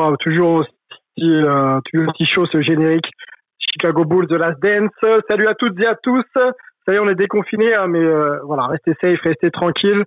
Wow, toujours aussi, euh, toujours aussi chaud ce générique. Chicago Bulls de Last Dance. Salut à toutes et à tous. Ça y est, on est déconfinés, hein, mais euh, voilà, restez safe, restez tranquille.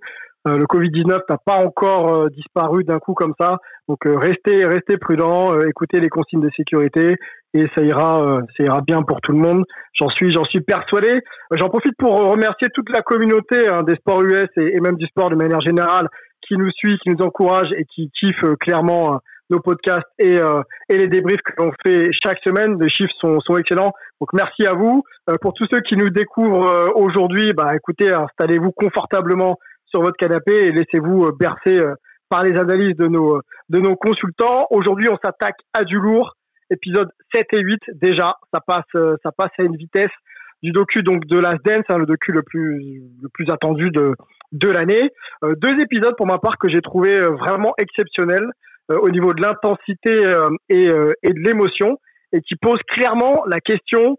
Euh, le Covid-19 n'a pas encore disparu d'un coup comme ça, donc restez, restez prudents, écoutez les consignes de sécurité et ça ira, ça ira bien pour tout le monde. J'en suis, j'en suis persuadé. J'en profite pour remercier toute la communauté hein, des sports US et, et, même du sport de manière générale qui nous suit, qui nous encourage et qui kiffe clairement nos podcasts et, euh, et les débriefs que l'on fait chaque semaine. Les chiffres sont, sont excellents. Donc merci à vous. Euh, pour tous ceux qui nous découvrent euh, aujourd'hui, bah, écoutez, installez-vous confortablement sur votre canapé et laissez-vous bercer par les analyses de nos, de nos consultants. Aujourd'hui, on s'attaque à du lourd. Épisode 7 et 8 déjà, ça passe, ça passe à une vitesse du docu donc de Last Dance, hein, le docu le plus le plus attendu de de l'année. deux épisodes pour ma part que j'ai trouvé vraiment exceptionnels. Euh, au niveau de l'intensité euh, et, euh, et, de l'émotion et qui pose clairement la question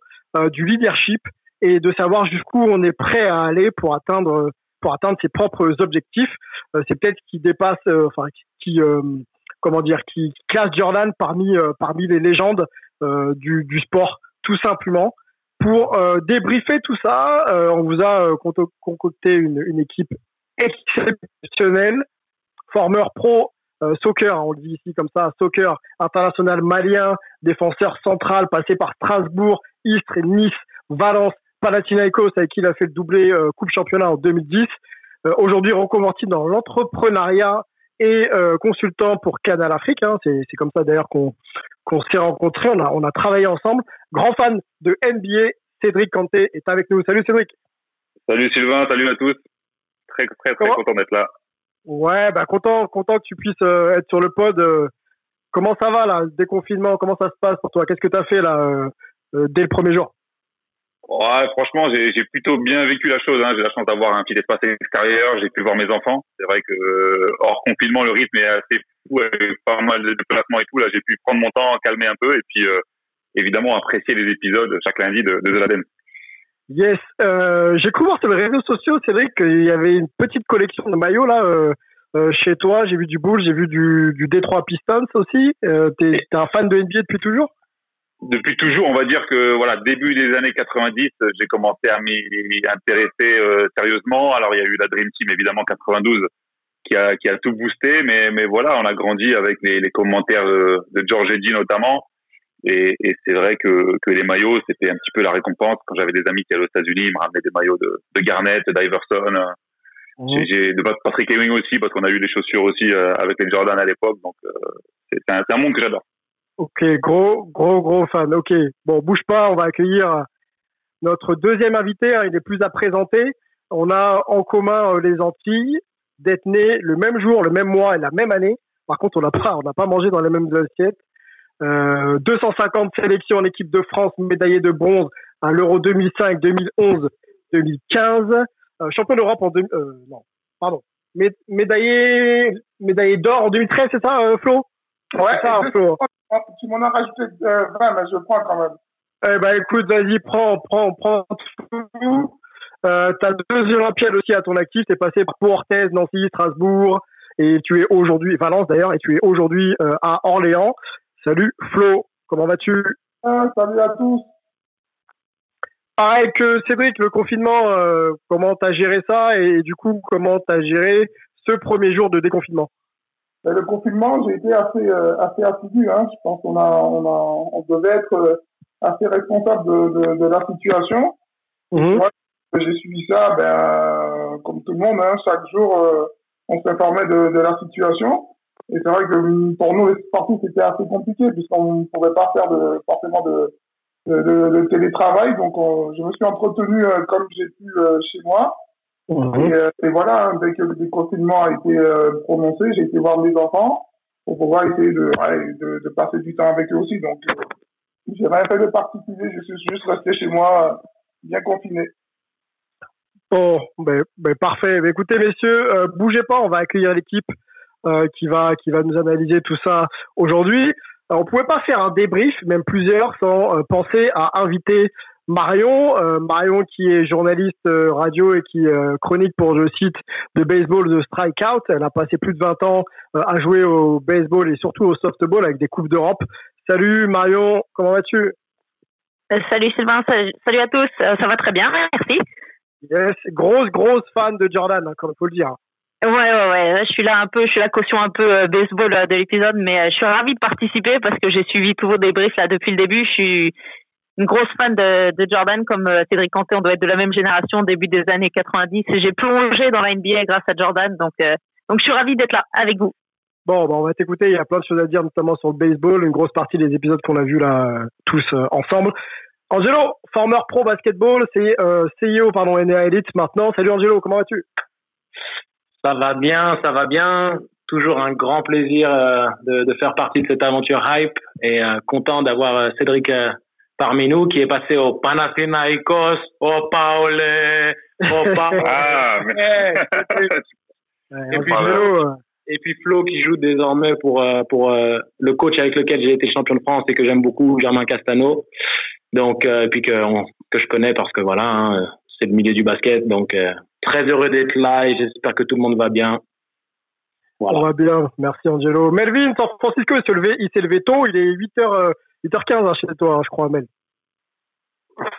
du leadership et de savoir jusqu'où on est prêt à aller pour atteindre pour atteindre ses propres objectifs. c'est peut-être qui dépasse, enfin qui, comment dire, qui classe Jordan parmi parmi les légendes du, du sport tout simplement. Pour débriefer tout ça, on vous a concocté une, une équipe exceptionnelle, formeur pro soccer, on le dit ici comme ça, soccer international malien, défenseur central, passé par Strasbourg, Istres, Nice, Valence, Panathinaikos, avec qui il a fait le doublé euh, Coupe Championnat en 2010. Euh, aujourd'hui reconverti dans l'entrepreneuriat et consultant pour Canal Afrique. Hein. c'est comme ça d'ailleurs qu'on qu'on s'est rencontrés, on a, on a travaillé ensemble. Grand fan de NBA, Cédric Canté est avec nous. Salut Cédric. Salut Sylvain, salut à tous. Très très très content d'être là. Ouais, bah content, content que tu puisses euh, être sur le pod. Euh. comment ça va là, déconfinement? Comment ça se passe pour toi? Qu'est-ce que tu as fait là euh, dès le premier jour? Ouais, franchement, j'ai plutôt bien vécu la chose. Hein. J'ai la chance d'avoir un petit espace extérieur. J'ai pu voir mes enfants. C'est vrai que hors confinement, le rythme est assez fou, avec pas mal de déplacements et tout. Là, j'ai pu prendre mon temps, calmer un peu, et puis évidemment apprécier les épisodes chaque lundi de, de The Yes, euh, j'ai cru voir sur les réseaux sociaux, c'est vrai qu'il y avait une petite collection de maillots là euh, euh, chez toi. J'ai vu du Bull, j'ai vu du, du Detroit Pistons aussi. T'es es un fan de NBA depuis toujours? Depuis toujours, on va dire que voilà, début des années 90, j'ai commencé à m'y intéresser sérieusement. Alors il y a eu la Dream Team évidemment 92 qui a qui a tout boosté, mais mais voilà, on a grandi avec les, les commentaires de, de George Eddy notamment. Et, et c'est vrai que, que les maillots, c'était un petit peu la récompense. Quand j'avais des amis qui allaient aux États-Unis, ils me ramenaient des maillots de, de Garnett, d'Iverson. Mmh. J'ai de Patrick Ewing aussi, parce qu'on a eu les chaussures aussi euh, avec les Jordan à l'époque. Donc, euh, c'est un, un, monde que j'adore. Ok, gros, gros, gros fan. Ok, bon, bouge pas, on va accueillir notre deuxième invité. Hein, il est plus à présenter. On a en commun euh, les Antilles, d'être nés le même jour, le même mois et la même année. Par contre, on n'a pas, on n'a pas mangé dans les mêmes assiettes. Euh, 250 sélections en équipe de France, médaillé de bronze à l'Euro 2005, 2011, 2015, euh, champion d'Europe en deux, euh, non, pardon, médaillé, médaillé d'or en 2013, c'est ça, euh, Flo? Ouais, ça, Flo? Tu m'en as rajouté 20, euh, mais je prends quand même. Eh ben, écoute, vas-y, prends, prends, prends tout. Euh, t'as deux Olympiades aussi à ton actif. T'es passé par Orthez, Nancy, Strasbourg, et tu es aujourd'hui, Valence d'ailleurs, et tu es aujourd'hui euh, à Orléans. Salut Flo, comment vas-tu ah, Salut à tous. Pareil que Cédric, le confinement, euh, comment t'as géré ça et du coup comment t'as géré ce premier jour de déconfinement ben, Le confinement, j'ai été assez euh, assez assidu. Hein. Je pense qu'on a on a on devait être euh, assez responsable de, de, de la situation. Mmh. J'ai suivi ça, ben comme tout le monde, hein, chaque jour euh, on s'informait de, de la situation. Et c'est vrai que pour nous, les sportifs, c'était assez compliqué puisqu'on ne pouvait pas faire de, forcément de, de, de, télétravail. Donc, je me suis entretenu euh, comme j'ai pu euh, chez moi. Mhm. Et, euh, et, voilà, dès que le déconfinement a été prononcé, j'ai été voir mes enfants pour pouvoir essayer de, passer du temps avec eux aussi. Donc, j'ai rien fait de particulier. Je suis juste resté chez moi, bien confiné. Bon, ben, ben parfait. Ben, écoutez, messieurs, bougez pas, on va accueillir l'équipe qui va qui va nous analyser tout ça aujourd'hui. On pouvait pas faire un débrief, même plusieurs, sans euh, penser à inviter Marion. Euh, Marion qui est journaliste euh, radio et qui euh, chronique pour le site de baseball de Strikeout. Elle a passé plus de 20 ans à jouer au baseball et surtout au softball avec des coupes d'Europe. Salut Marion, comment vas-tu? Salut Sylvain, salut à tous. ça va très bien, merci. Yes, grosse grosse fan de Jordan, hein, comme il faut le dire. Ouais, ouais, ouais. Je suis là un peu, je suis la caution un peu baseball de l'épisode, mais je suis ravie de participer parce que j'ai suivi tous vos débriefs là depuis le début. Je suis, une grosse fan de, Jordan, comme euh, Cédric Canté, on doit être de la même génération, début des années 90. Et j'ai plongé dans la NBA grâce à Jordan, donc, euh, donc je suis ravi d'être là avec vous. Bon, bah on va t'écouter. Il y a plein de choses à dire, notamment sur le baseball, une grosse partie des épisodes qu'on a vus là tous euh, ensemble. Angelo, former pro basketball, c'est euh, CEO pardon NA Elite maintenant. Salut Angelo, comment vas-tu? Ça va bien, ça va bien. Toujours un grand plaisir de, de, faire partie de cette aventure hype et content d'avoir Cédric parmi nous qui est passé au Panathinaikos, au Paole, au Paole. Ah, et, puis Flo, et puis Flo qui joue désormais pour, euh, pour euh, le coach avec lequel j'ai été champion de France et que j'aime beaucoup, Germain Castano. Donc, euh, et puis que, que je connais parce que voilà, hein, c'est le milieu du basket. Donc, très heureux d'être là et j'espère que tout le monde va bien. Voilà. On va bien, merci Angelo. Melvin, San Francisco, il s'est levé, tôt, il est 8h, 8h15 hein, chez toi, hein, je crois, Mel.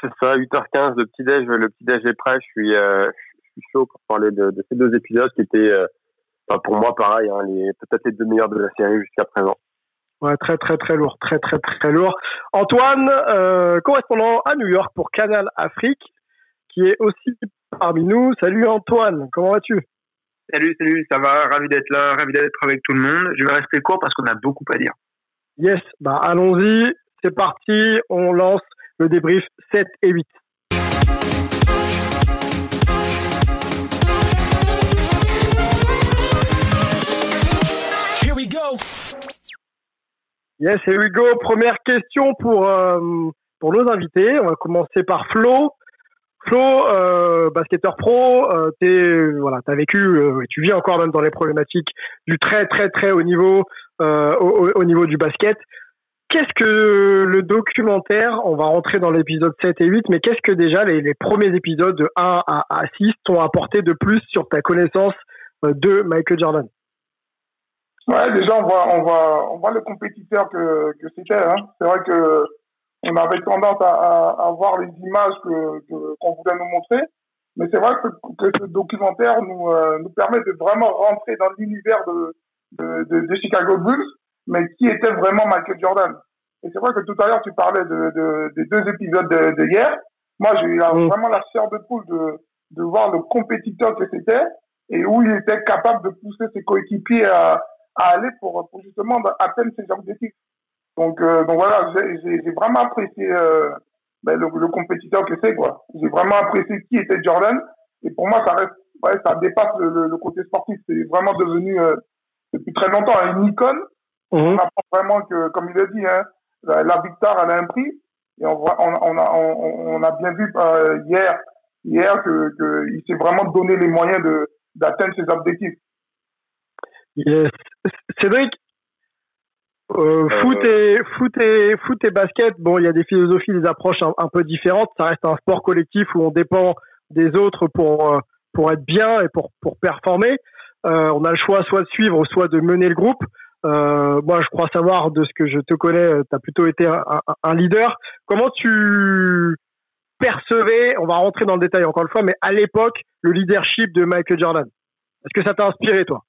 C'est ça, 8h15, le petit-déj, le petit-déj est prêt. Je suis, euh, je suis chaud pour parler de, de, ces deux épisodes qui étaient, euh, pour moi, pareil, hein, les, peut-être les deux meilleurs de la série jusqu'à présent. Ouais, très, très, très lourd, très, très, très lourd. Antoine, euh, correspondant à New York pour Canal Afrique, qui est aussi parmi nous. Salut Antoine, comment vas-tu? Salut, salut, ça va, ravi d'être là, ravi d'être avec tout le monde. Je vais rester court parce qu'on a beaucoup à dire. Yes, bah allons-y, c'est parti, on lance le débrief 7 et 8. Here we go. Yes, here we go. Première question pour, euh, pour nos invités. On va commencer par Flo. Flo, euh, basketteur pro, euh, t'es voilà, t'as vécu, euh, tu vis encore même dans les problématiques du très très très haut niveau euh, au, au, niveau du basket. Qu'est-ce que le documentaire, on va rentrer dans l'épisode 7 et 8, mais qu'est-ce que déjà les, premiers épisodes de 1 à, à 6 t'ont apporté de plus sur ta connaissance euh, de Michael Jordan? Ouais, déjà on voit, on voit, on voit le compétiteur que, que c'était. Hein. C'est vrai que on avait tendance à, à, à voir les images que qu'on voulait nous montrer, mais c'est vrai que, que, ce documentaire nous euh, nous permet de vraiment rentrer dans l'univers de, de, de, de Chicago Bulls mais qui était vraiment Michael Jordan. Et c'est vrai que tout à l'heure, tu parlais de, de, des deux épisodes de, hier. Moi, j'ai eu vraiment la chair de poule de, de voir le compétiteur que c'était et où il était capable de pousser ses coéquipiers à, à aller pour, pour justement atteindre ses objectifs. Donc, euh, donc voilà, j'ai vraiment apprécié euh, ben, le, le, compétiteur que c'est, quoi. J'ai vraiment apprécié qui était Jordan. Et pour moi, ça reste, ouais, ça dépasse le, le, côté sportif. C'est vraiment devenu, euh, depuis très longtemps, une icône. Mhm. On apprend vraiment que, comme il a dit, hein, la, victoire, elle a un prix. Et on, voit, on, on, a, on, on a bien vu euh, hier, hier que, que il s'est vraiment donné les moyens de d'atteindre ses objectifs. Yes. Cédric, euh, euh, foot et foot et foot et basket, bon, il y a des philosophies, des approches un, un, peu différentes. Ça reste un sport collectif où on dépend des autres pour euh, pour être bien et pour pour performer. Euh, on a le choix soit de suivre, soit de mener le groupe. Euh, moi, je crois savoir de ce que je te connais, euh, tu as plutôt été un, un, leader. Comment tu percevais, on va rentrer dans le détail encore une fois, mais à l'époque, le leadership de Michael Jordan? Est-ce que ça t'a inspiré, toi?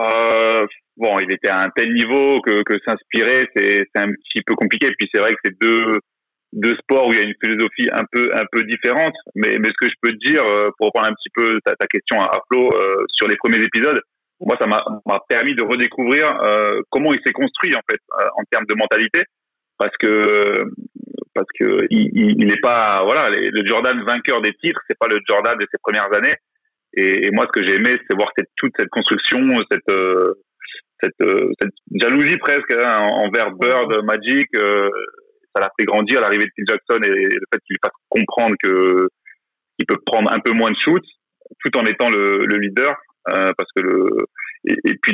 Euh, Bon, il était à un tel niveau que, que s'inspirer, c'est un petit peu compliqué. Puis c'est vrai que c'est deux, deux sports où il y a une philosophie un peu, un peu différente. Mais, mais ce que je peux te dire, euh, pour reprendre un petit peu ta, ta question à, Flo, euh, sur les premiers épisodes, moi, ça m'a permis de redécouvrir euh, comment il s'est construit en fait euh, en termes de mentalité, parce que parce que il n'est pas voilà le Jordan vainqueur des titres, c'est pas le Jordan de ses premières années. Et, et moi, ce que j'ai aimé, c'est voir toute cette construction, cette euh, cette, euh, cette, jalousie presque hein, envers Bird, Magic. ça l'a fait grandir l'arrivée de Phil Jackson et le fait qu'il fasse comprendre que il peut prendre un peu moins de shoots tout en étant le, le leader. Euh, parce que le et, et puis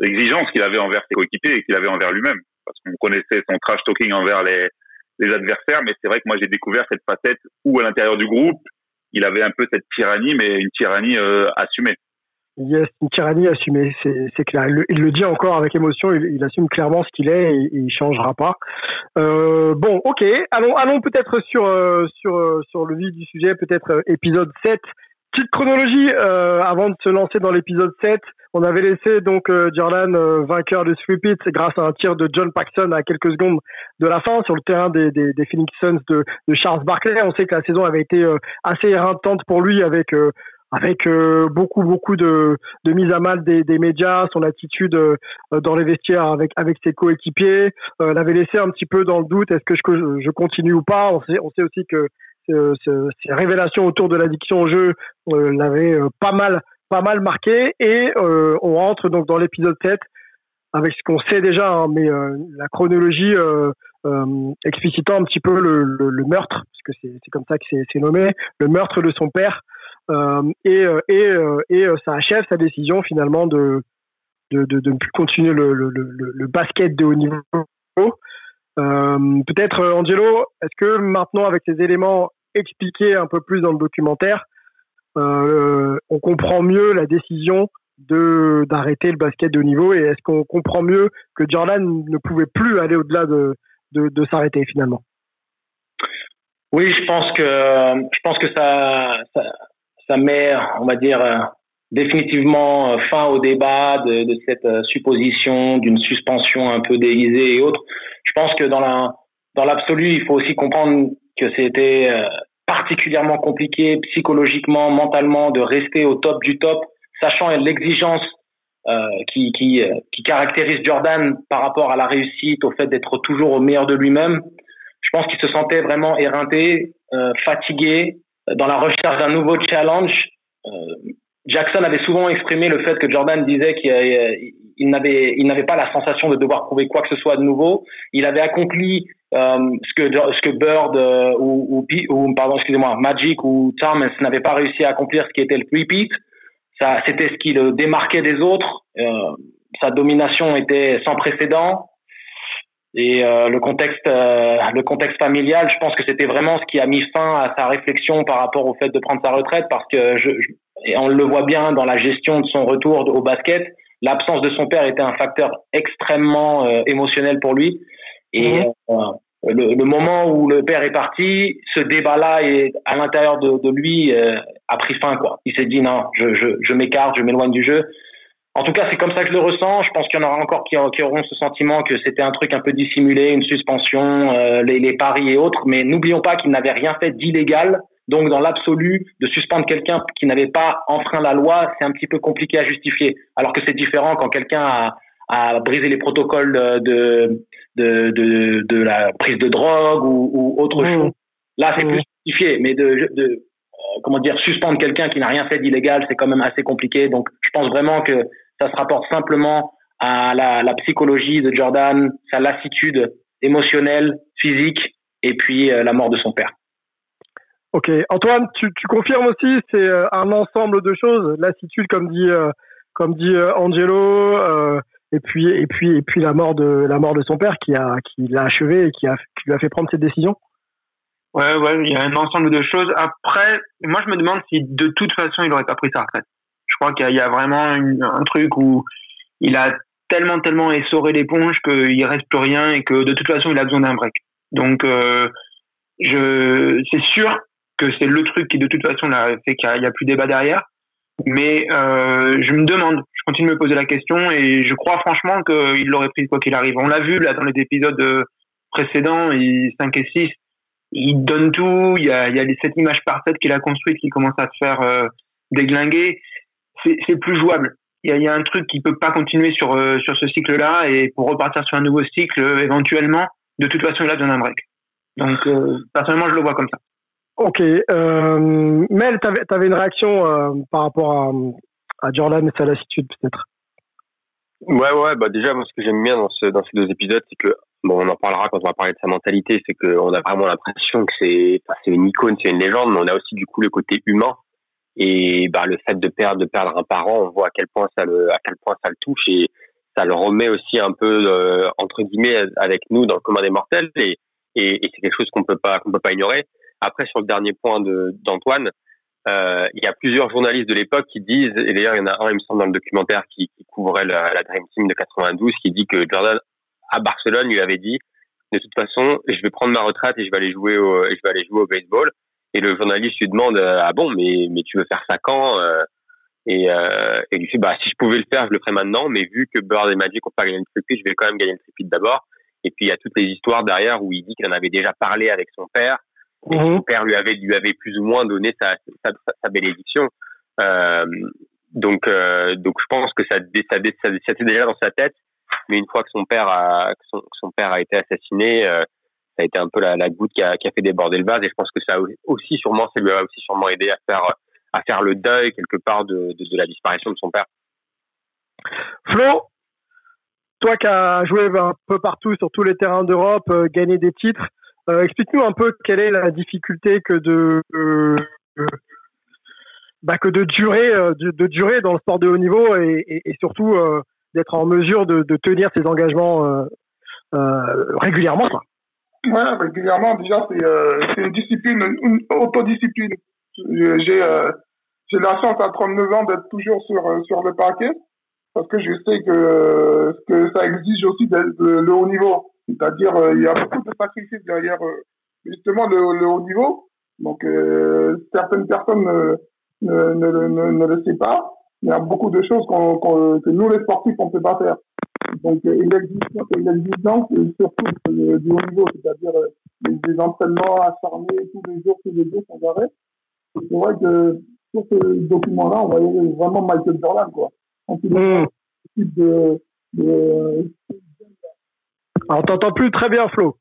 l'exigence qu'il avait envers ses coéquipiers et qu'il avait envers lui-même, parce qu'on connaissait son trash talking envers les les adversaires. Mais c'est vrai que moi, j'ai découvert cette facette où, à l'intérieur du groupe, il avait un peu cette tyrannie, mais une tyrannie euh, assumée. Yes, tyrannie assumée, c'est clair. Il le, dit encore avec émotion, il, assume clairement ce qu'il est et, il changera pas. Euh, bon, ok, allons, allons peut-être sur, euh, sur, euh, sur le vif du sujet, peut-être épisode 7. Petite chronologie avant de se lancer dans l'épisode 7. On avait laissé donc Jordan vainqueur de Sweep grâce à un tir de John Paxson à quelques secondes de la fin sur le terrain des, des, des Phoenix Suns de, de, Charles Barkley. On sait que la saison avait été assez éreintante pour lui avec avec euh, beaucoup beaucoup de, de mise à mal des, des médias, son attitude euh, dans les vestiaires avec avec ses coéquipiers, euh, l'avait laissé un petit peu dans le doute. Est-ce que je, je continue ou pas? On sait on sait aussi que ces révélations autour de l'addiction au jeu l'avaient pas mal pas mal marqué. Et on rentre donc dans l'épisode 7 avec ce qu'on sait déjà, hein, mais la chronologie explicitant un petit peu le, le, le meurtre, parce que c'est comme ça que c'est nommé, le meurtre de son père et euh, et, euh, et ça achève sa décision finalement de ne plus continuer le, basket de haut niveau. Euh, Peut-être Angelo, est-ce que maintenant avec ces éléments expliqués un peu plus dans le documentaire, euh, on comprend mieux la décision d'arrêter le basket de haut niveau et est-ce qu'on comprend mieux que Jordan ne pouvait plus aller au-delà de, s'arrêter finalement? Oui, je pense que je pense que ça, ça met, on va dire, euh, définitivement euh, fin au débat de, cette euh, supposition d'une suspension un peu déguisée et autres. Je pense que dans la dans l'absolu, il faut aussi comprendre que c'était particulièrement compliqué psychologiquement, mentalement de rester au top du top, sachant l'exigence qui, caractérise Jordan par rapport à la réussite, au fait d'être toujours au meilleur de lui-même. Je pense qu'il se sentait vraiment éreinté, fatigué, dans la recherche d'un nouveau challenge. Euh, Jackson avait souvent exprimé le fait que Jordan disait qu'il il n'avait il n'avait pas la sensation de devoir prouver quoi que ce soit de nouveau. Il avait accompli euh, ce que ce que Bird euh, ou, pardon excusez-moi Magic ou Thomas n'avaient pas réussi à accomplir, ce qui était le repeat. Ça c'était ce qui le démarquait des autres. Sa domination était sans précédent. Et euh, le contexte, euh, le contexte familial, je pense que c'était vraiment ce qui a mis fin à sa réflexion par rapport au fait de prendre sa retraite, parce que je, et on le voit bien dans la gestion de son retour au basket, l'absence de son père était un facteur extrêmement euh, émotionnel pour lui. Et mmh. le, le, moment où le père est parti, ce débat-là est à l'intérieur de, de lui a pris fin. Quoi. Il s'est dit non, je, je, je m'écarte, je m'éloigne du jeu. En tout cas, c'est comme ça que je le ressens. Je pense qu'il y en aura encore qui, auront ce sentiment que c'était un truc un peu dissimulé, une suspension, euh, les, les, paris et autres. Mais n'oublions pas qu'il n'avait rien fait d'illégal. Donc, dans l'absolu, de suspendre quelqu'un qui n'avait pas enfreint la loi, c'est un petit peu compliqué à justifier. Alors que c'est différent quand quelqu'un a, a, brisé les protocoles de, de, de, de, la prise de drogue ou, ou autre mmh. chose. Là, c'est mmh. plus justifié. Mais de, de euh, comment dire, suspendre quelqu'un qui n'a rien fait d'illégal, c'est quand même assez compliqué. Donc, je pense vraiment que ça se rapporte simplement à la, psychologie de Jordan, sa lassitude émotionnelle, physique, et puis euh, la mort de son père. Ok, Antoine, tu, confirmes aussi, c'est euh, un ensemble de choses, lassitude comme dit comme dit Angelo, et puis et puis et puis la mort de la mort de son père qui a qui l'a achevé et qui a qui lui a fait prendre cette décision. Ouais, ouais, il y a un ensemble de choses. Après, moi, je me demande si de toute façon, il n'aurait pas pris sa retraite. Je crois qu'il y a vraiment un truc où il a tellement, tellement essoré l'éponge qu'il reste plus rien et que de toute façon, il a besoin d'un break. Donc, euh, je, c'est sûr que c'est le truc qui, de toute façon, l'a fait qu'il n'y a, plus débat derrière. Mais euh, je me demande, je continue de me poser la question et je crois franchement qu'il l'aurait pris quoi qu'il arrive. On l'a vu là dans les épisodes précédents, 5 et 6, il donne tout. Il y a, il y a cette image parfaite qu'il a construite qui commence à se faire euh, déglinguer. C'est plus jouable. Il y, a, il y a un truc qui peut pas continuer sur euh, sur ce cycle-là et pour repartir sur un nouveau cycle euh, éventuellement, de toute façon, il a besoin d'un break. Donc personnellement, je le vois comme ça. Ok. Mel, tu avais, une réaction par rapport à, à Jordan et sa lassitude peut-être? Ouais, ouais, bah déjà, moi, ce que j'aime bien dans, ce, dans ces deux épisodes, c'est que bon, on en parlera quand on va parler de sa mentalité, c'est qu'on a vraiment l'impression que c'est, enfin, une icône, c'est une légende, mais on a aussi du coup le côté humain et bah le fait de perdre, de perdre un parent, on voit à quel point ça le, à quel point ça le touche et ça le remet aussi un peu euh, entre guillemets avec nous dans le commun des mortels et et, et c'est quelque chose qu'on peut pas qu'on peut pas ignorer. Après, sur le dernier point d'Antoine, euh, il y a plusieurs journalistes de l'époque qui disent, et d'ailleurs il y en a un, il me semble, dans le documentaire qui couvrait la, la, Dream Team de 92, qui dit que Jordan à Barcelone lui avait dit, de toute façon, je vais prendre ma retraite et je vais aller jouer au, je vais aller jouer au baseball. Et le journaliste lui demande, euh, ah bon, mais mais tu veux faire ça quand euh, et, euh, et il dit, bah si je pouvais le faire, je le ferais maintenant, mais vu que Bird et Magic ont pas gagné le tripit, je vais quand même gagner le tripit d'abord. Et puis il y a toutes les histoires derrière où il dit qu'il en avait déjà parlé avec son père et son mhm. père lui avait lui avait plus ou moins donné sa sa, sa bénédiction. Euh, donc euh, donc je pense que ça ça, ça, c'était déjà dans sa tête, mais une fois que son père a que son, son père a été assassiné, euh, ça a été un peu la, la goutte qui a, qui a fait déborder le vase. Et je pense que ça aussi sûrement ça lui a aussi sûrement aidé à faire à faire le deuil quelque part de, de, de la disparition de son père. Flo, toi qui as joué un peu partout sur tous les terrains d'Europe, euh, gagné des titres, euh, explique-nous un peu quelle est la difficulté que de euh, bah, que de durer de, de, durer dans le sport de haut niveau et, et, et surtout d'être en mesure de, de, tenir ses engagements régulièrement quoi. Ouais, régulièrement déjà c'est une discipline, une autodiscipline. J'ai j'ai la chance à 39 ans d'être toujours sur sur le parquet parce que je sais que que ça exige aussi le, le haut niveau. C'est-à-dire, euh, il y a beaucoup de sacrifices derrière euh, justement le, le, haut niveau. Donc, euh, certaines personnes ne, ne, ne, ne, le savent pas. Il y a beaucoup de choses qu'on, que nous, les sportifs, on ne peut pas faire. Donc, il existe, il existe surtout du haut niveau, c'est-à-dire des, entraînements acharnés tous les jours, tous les jours, sans arrêt. C'est vrai que sur ce document-là, on voyait vraiment Michael Jordan, quoi. Plus mmh. de, de, on t'entend plus très bien, Flo.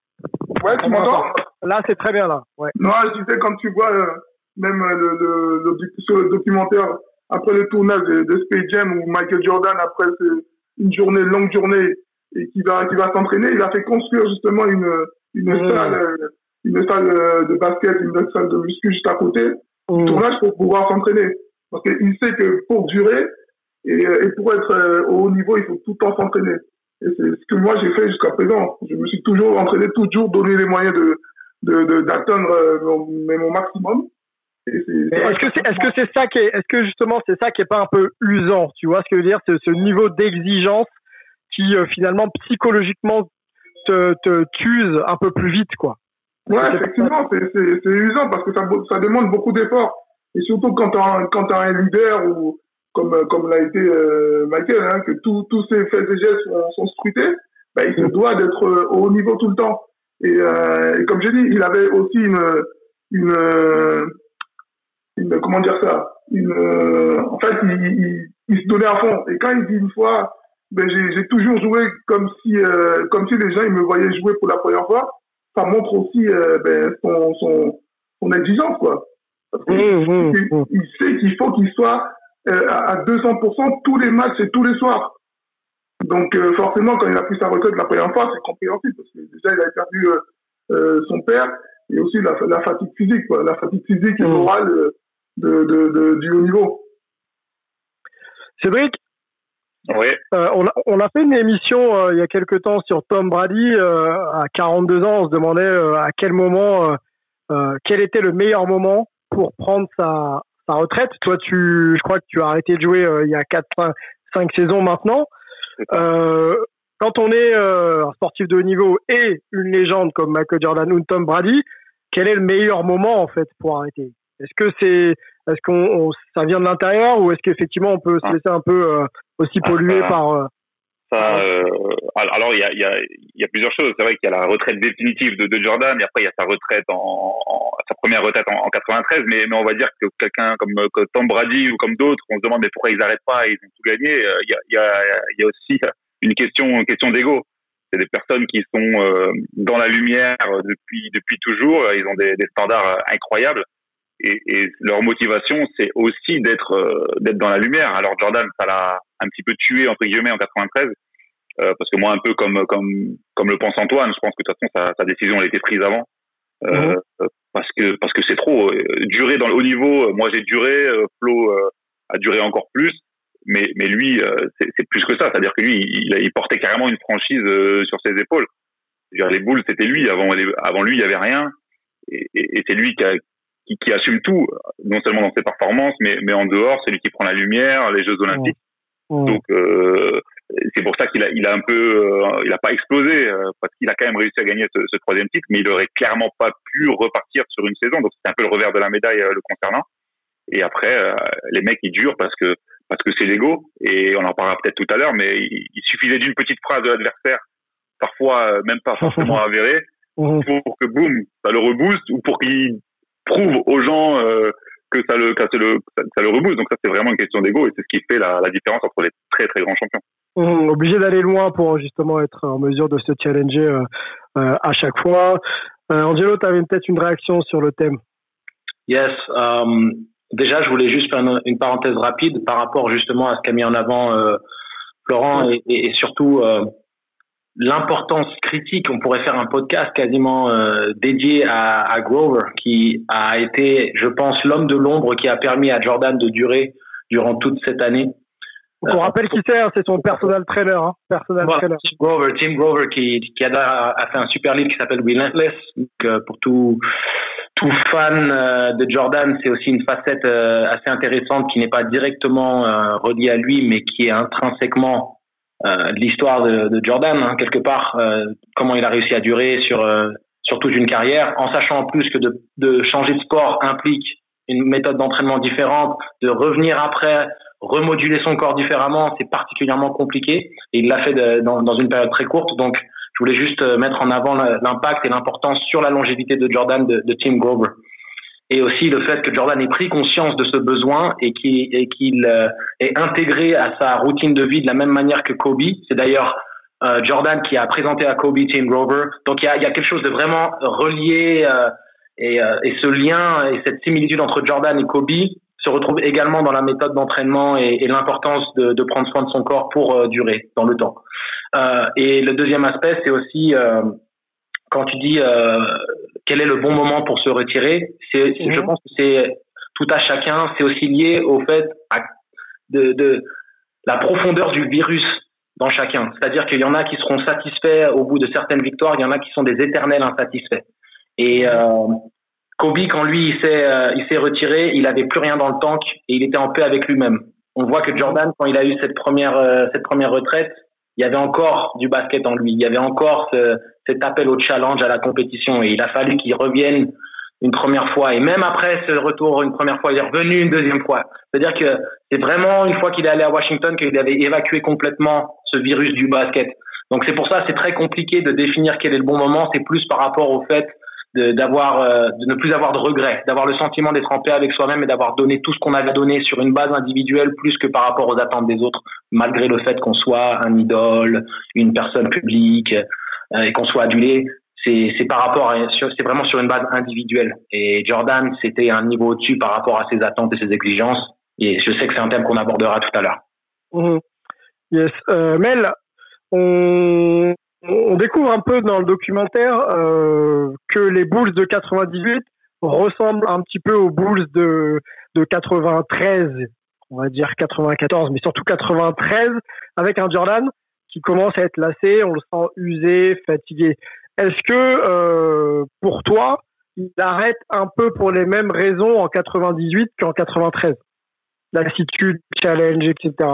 Ouais, tu m'entends Là, c'est très bien, là. Ouais. Non, tu sais, quand tu vois, euh, même euh, le, le, sur le documentaire, après le tournage de, de, Space Jam, où Michael Jordan, après une journée, longue journée, et qui va, qui va s'entraîner, il a fait construire justement une, une mmh. salle, euh, une salle de basket, une salle de muscu juste à côté, mmh. tournage pour pouvoir s'entraîner. Parce qu'il sait que pour durer, et, et pour être au haut niveau, il faut tout le temps s'entraîner. Et c'est ce que moi j'ai fait jusqu'à présent. Je me suis toujours entraîné, toujours donné les moyens de d'atteindre de, euh, mon, maximum. Est-ce que c'est est-ce que c'est ça qui est est-ce que justement c'est ça qui est pas un peu usant Tu vois ce que je veux dire, ce, ce niveau d'exigence qui euh, finalement psychologiquement te, te t'use un peu plus vite, quoi. Ouais, effectivement, c'est usant parce que ça, ça demande beaucoup d'efforts. Et surtout quand tu as, as, un leader ou, comme euh, comme l'a été euh, Michael, hein, que tous tous ses faits et gestes sont, sont scrutés, ben, il se mm. doit d'être euh, au haut niveau tout le temps. Et, et comme j'ai dit, il avait aussi une une, une comment dire ça, une en fait il, il, il, se donnait à fond. Et quand il dit une fois, ben j'ai toujours joué comme si comme si les gens ils me voyaient jouer pour la première fois, ça montre aussi ben, son, son son exigence quoi. Parce qu'il mm, mm, il sait qu'il faut qu'il soit euh, à 200% tous les matchs et tous les soirs. Donc euh, forcément, quand il a pris sa retraite la première fois, c'est compréhensible parce que déjà il a perdu euh, son père et aussi la, la fatigue physique, quoi, la fatigue physique et mmh. morale de, de, de, du haut niveau. Cédric, oui. Euh, on, a, on, a, fait une émission euh, il y a quelque temps sur Tom Brady. Euh, à 42 ans, on se demandait à quel moment, quel était le meilleur moment pour prendre sa, sa retraite. Toi, tu, je crois que tu as arrêté de jouer il y a 4, 5, saisons maintenant. Quand on est un sportif de haut niveau et une légende comme Michael Jordan ou Tom Brady, quel est le meilleur moment en fait pour arrêter? Est-ce que c'est, est-ce qu'on, ça vient de l'intérieur ou est-ce qu'effectivement on peut se ah. laisser un peu aussi ah, polluer par ça, euh, alors il y a, y, a, y a plusieurs choses. C'est vrai qu'il y a la retraite définitive de, de Jordan, et après il y a sa retraite en, en sa première retraite en, en 93. Mais, mais on va dire que quelqu'un comme Tom Brady ou comme d'autres, on se demande mais pourquoi ils n'arrêtent pas, ils ont tout gagné. Euh, il y a, y a, y a aussi une question, une question d'ego. C'est des personnes qui sont euh, dans la lumière depuis depuis toujours. Ils ont des, des standards incroyables. Et, et, leur motivation, c'est aussi d'être d'être dans la lumière. Alors Jordan, ça l'a un petit peu tué entre guillemets en 93 euh, parce que moi un peu comme comme comme le pense Antoine je pense que de toute façon sa, sa décision elle a été prise avant euh, mhm. parce que parce que c'est trop euh, durer dans le haut niveau moi j'ai duré Flo a duré encore plus mais mais lui c'est plus que ça c'est à dire que lui il, il portait carrément une franchise sur ses épaules les Bulls, c'était lui. Avant, avant lui, il y avait rien. Et, et, c'est lui qui, a, qui, qui, assume tout, non seulement dans ses performances, mais, mais en dehors, c'est lui qui prend la lumière, les Jeux Olympiques. Donc, euh, c'est pour ça qu'il a, il a un peu, euh, il a pas explosé euh, parce qu'il a quand même réussi à gagner ce, ce, troisième titre, mais il aurait clairement pas pu repartir sur une saison. Donc c'est un peu le revers de la médaille le concernant. Et après, les mecs ils durent parce que parce que c'est l'ego. Et on en parlera peut-être tout à l'heure, mais il, il suffisait d'une petite phrase de l'adversaire, parfois même pas forcément avérée, pour que boum, ça le rebooste ou pour qu'il prouve aux gens que ça le, que ça le, ça le rebooste. Donc ça, c'est vraiment une question d'ego et c'est ce qui fait la, la, différence entre les très très grands champions. Mmh, obligé d'aller loin pour justement être en mesure de se challenger euh, euh, à chaque fois. Euh, Angelo, tu avais peut-être une réaction sur le thème? Yes. Um, déjà, je voulais juste faire une, parenthèse rapide par rapport justement à ce qu'a mis en avant euh, Florent et, et, et surtout l'importance critique, on pourrait faire un podcast quasiment euh, dédié à, à, Grover, qui a été, je pense, l'homme de l'ombre qui a permis à Jordan de durer durant toute cette année. on rappelle qui c'est, hein, c'est son personal trainer. Hein, personal trainer. Tim Grover, Tim Grover qui, qui a, a, fait un super livre qui s'appelle Relentless. Donc, euh, pour tout, tout fan euh, de Jordan, c'est aussi une facette euh, assez intéressante qui n'est pas directement reliée à lui, mais qui est intrinsèquement euh, l'histoire de, de, Jordan, hein, quelque part, euh, comment il a réussi à durer sur, euh, sur toute une carrière, en sachant en plus que de, de changer de sport implique une méthode d'entraînement différente, de revenir après, remoduler son corps différemment, c'est particulièrement compliqué. Et il l'a fait de, dans, dans, une période très courte. Donc, je voulais juste mettre en avant l'impact et l'importance sur la longévité de Jordan de, de Tim Grover et aussi le fait que Jordan ait pris conscience de ce besoin et qu'il qu euh, est intégré à sa routine de vie de la même manière que Kobe. C'est d'ailleurs euh, Jordan qui a présenté à Kobe Tim Grover. Donc il y a, y a, quelque chose de vraiment relié euh, et, euh, et, ce lien et cette similitude entre Jordan et Kobe se retrouve également dans la méthode d'entraînement et, l'importance de, de, prendre soin de son corps pour euh, durer dans le temps. et le deuxième aspect, c'est aussi quand tu dis quel est le bon moment pour se retirer. C'est, Je mhm. pense que c'est tout à chacun. C'est aussi lié au fait de, de la profondeur du virus dans chacun. C'est-à-dire qu'il y en a qui seront satisfaits au bout de certaines victoires, il y en a qui sont des éternels insatisfaits. Et euh, Kobe, quand lui il s'est euh, il s'est retiré, il avait plus rien dans le tank et il était en paix avec lui-même. On voit que Jordan, quand il a eu cette première euh, cette première retraite, il y avait encore du basket en lui. Il y avait encore ce, cet appel au challenge, à la compétition. Et il a fallu qu'il revienne une première fois. Et même après ce retour une première fois, il est revenu une deuxième fois. C'est-à-dire que c'est vraiment une fois qu'il est allé à Washington qu'il avait évacué complètement ce virus du basket. Donc c'est pour ça c'est très compliqué de définir quel est le bon moment. C'est plus par rapport au fait d'avoir, euh, de ne plus avoir de regrets, d'avoir le sentiment d'être en paix avec soi-même et d'avoir donné tout ce qu'on avait donné sur une base individuelle plus que par rapport aux attentes des autres, malgré le fait qu'on soit un idole, une personne publique et qu'on soit adulé. C'est, par rapport c'est vraiment sur une base individuelle. Et Jordan, c'était un niveau au-dessus par rapport à ses attentes et ses exigences. Et je sais que c'est un thème qu'on abordera tout à l'heure. Mmh. Yes. Euh, Mel, on, découvre un peu dans le documentaire euh, que les Bulls de 98 ressemblent un petit peu aux Bulls de 93, on va dire 94, mais surtout 93, avec un Jordan qui commence à être lassé, on le sent usé, fatigué. Est-ce que euh, pour toi, il arrête un peu pour les mêmes raisons en 98 qu'en 93 Lassitude, challenge, etc.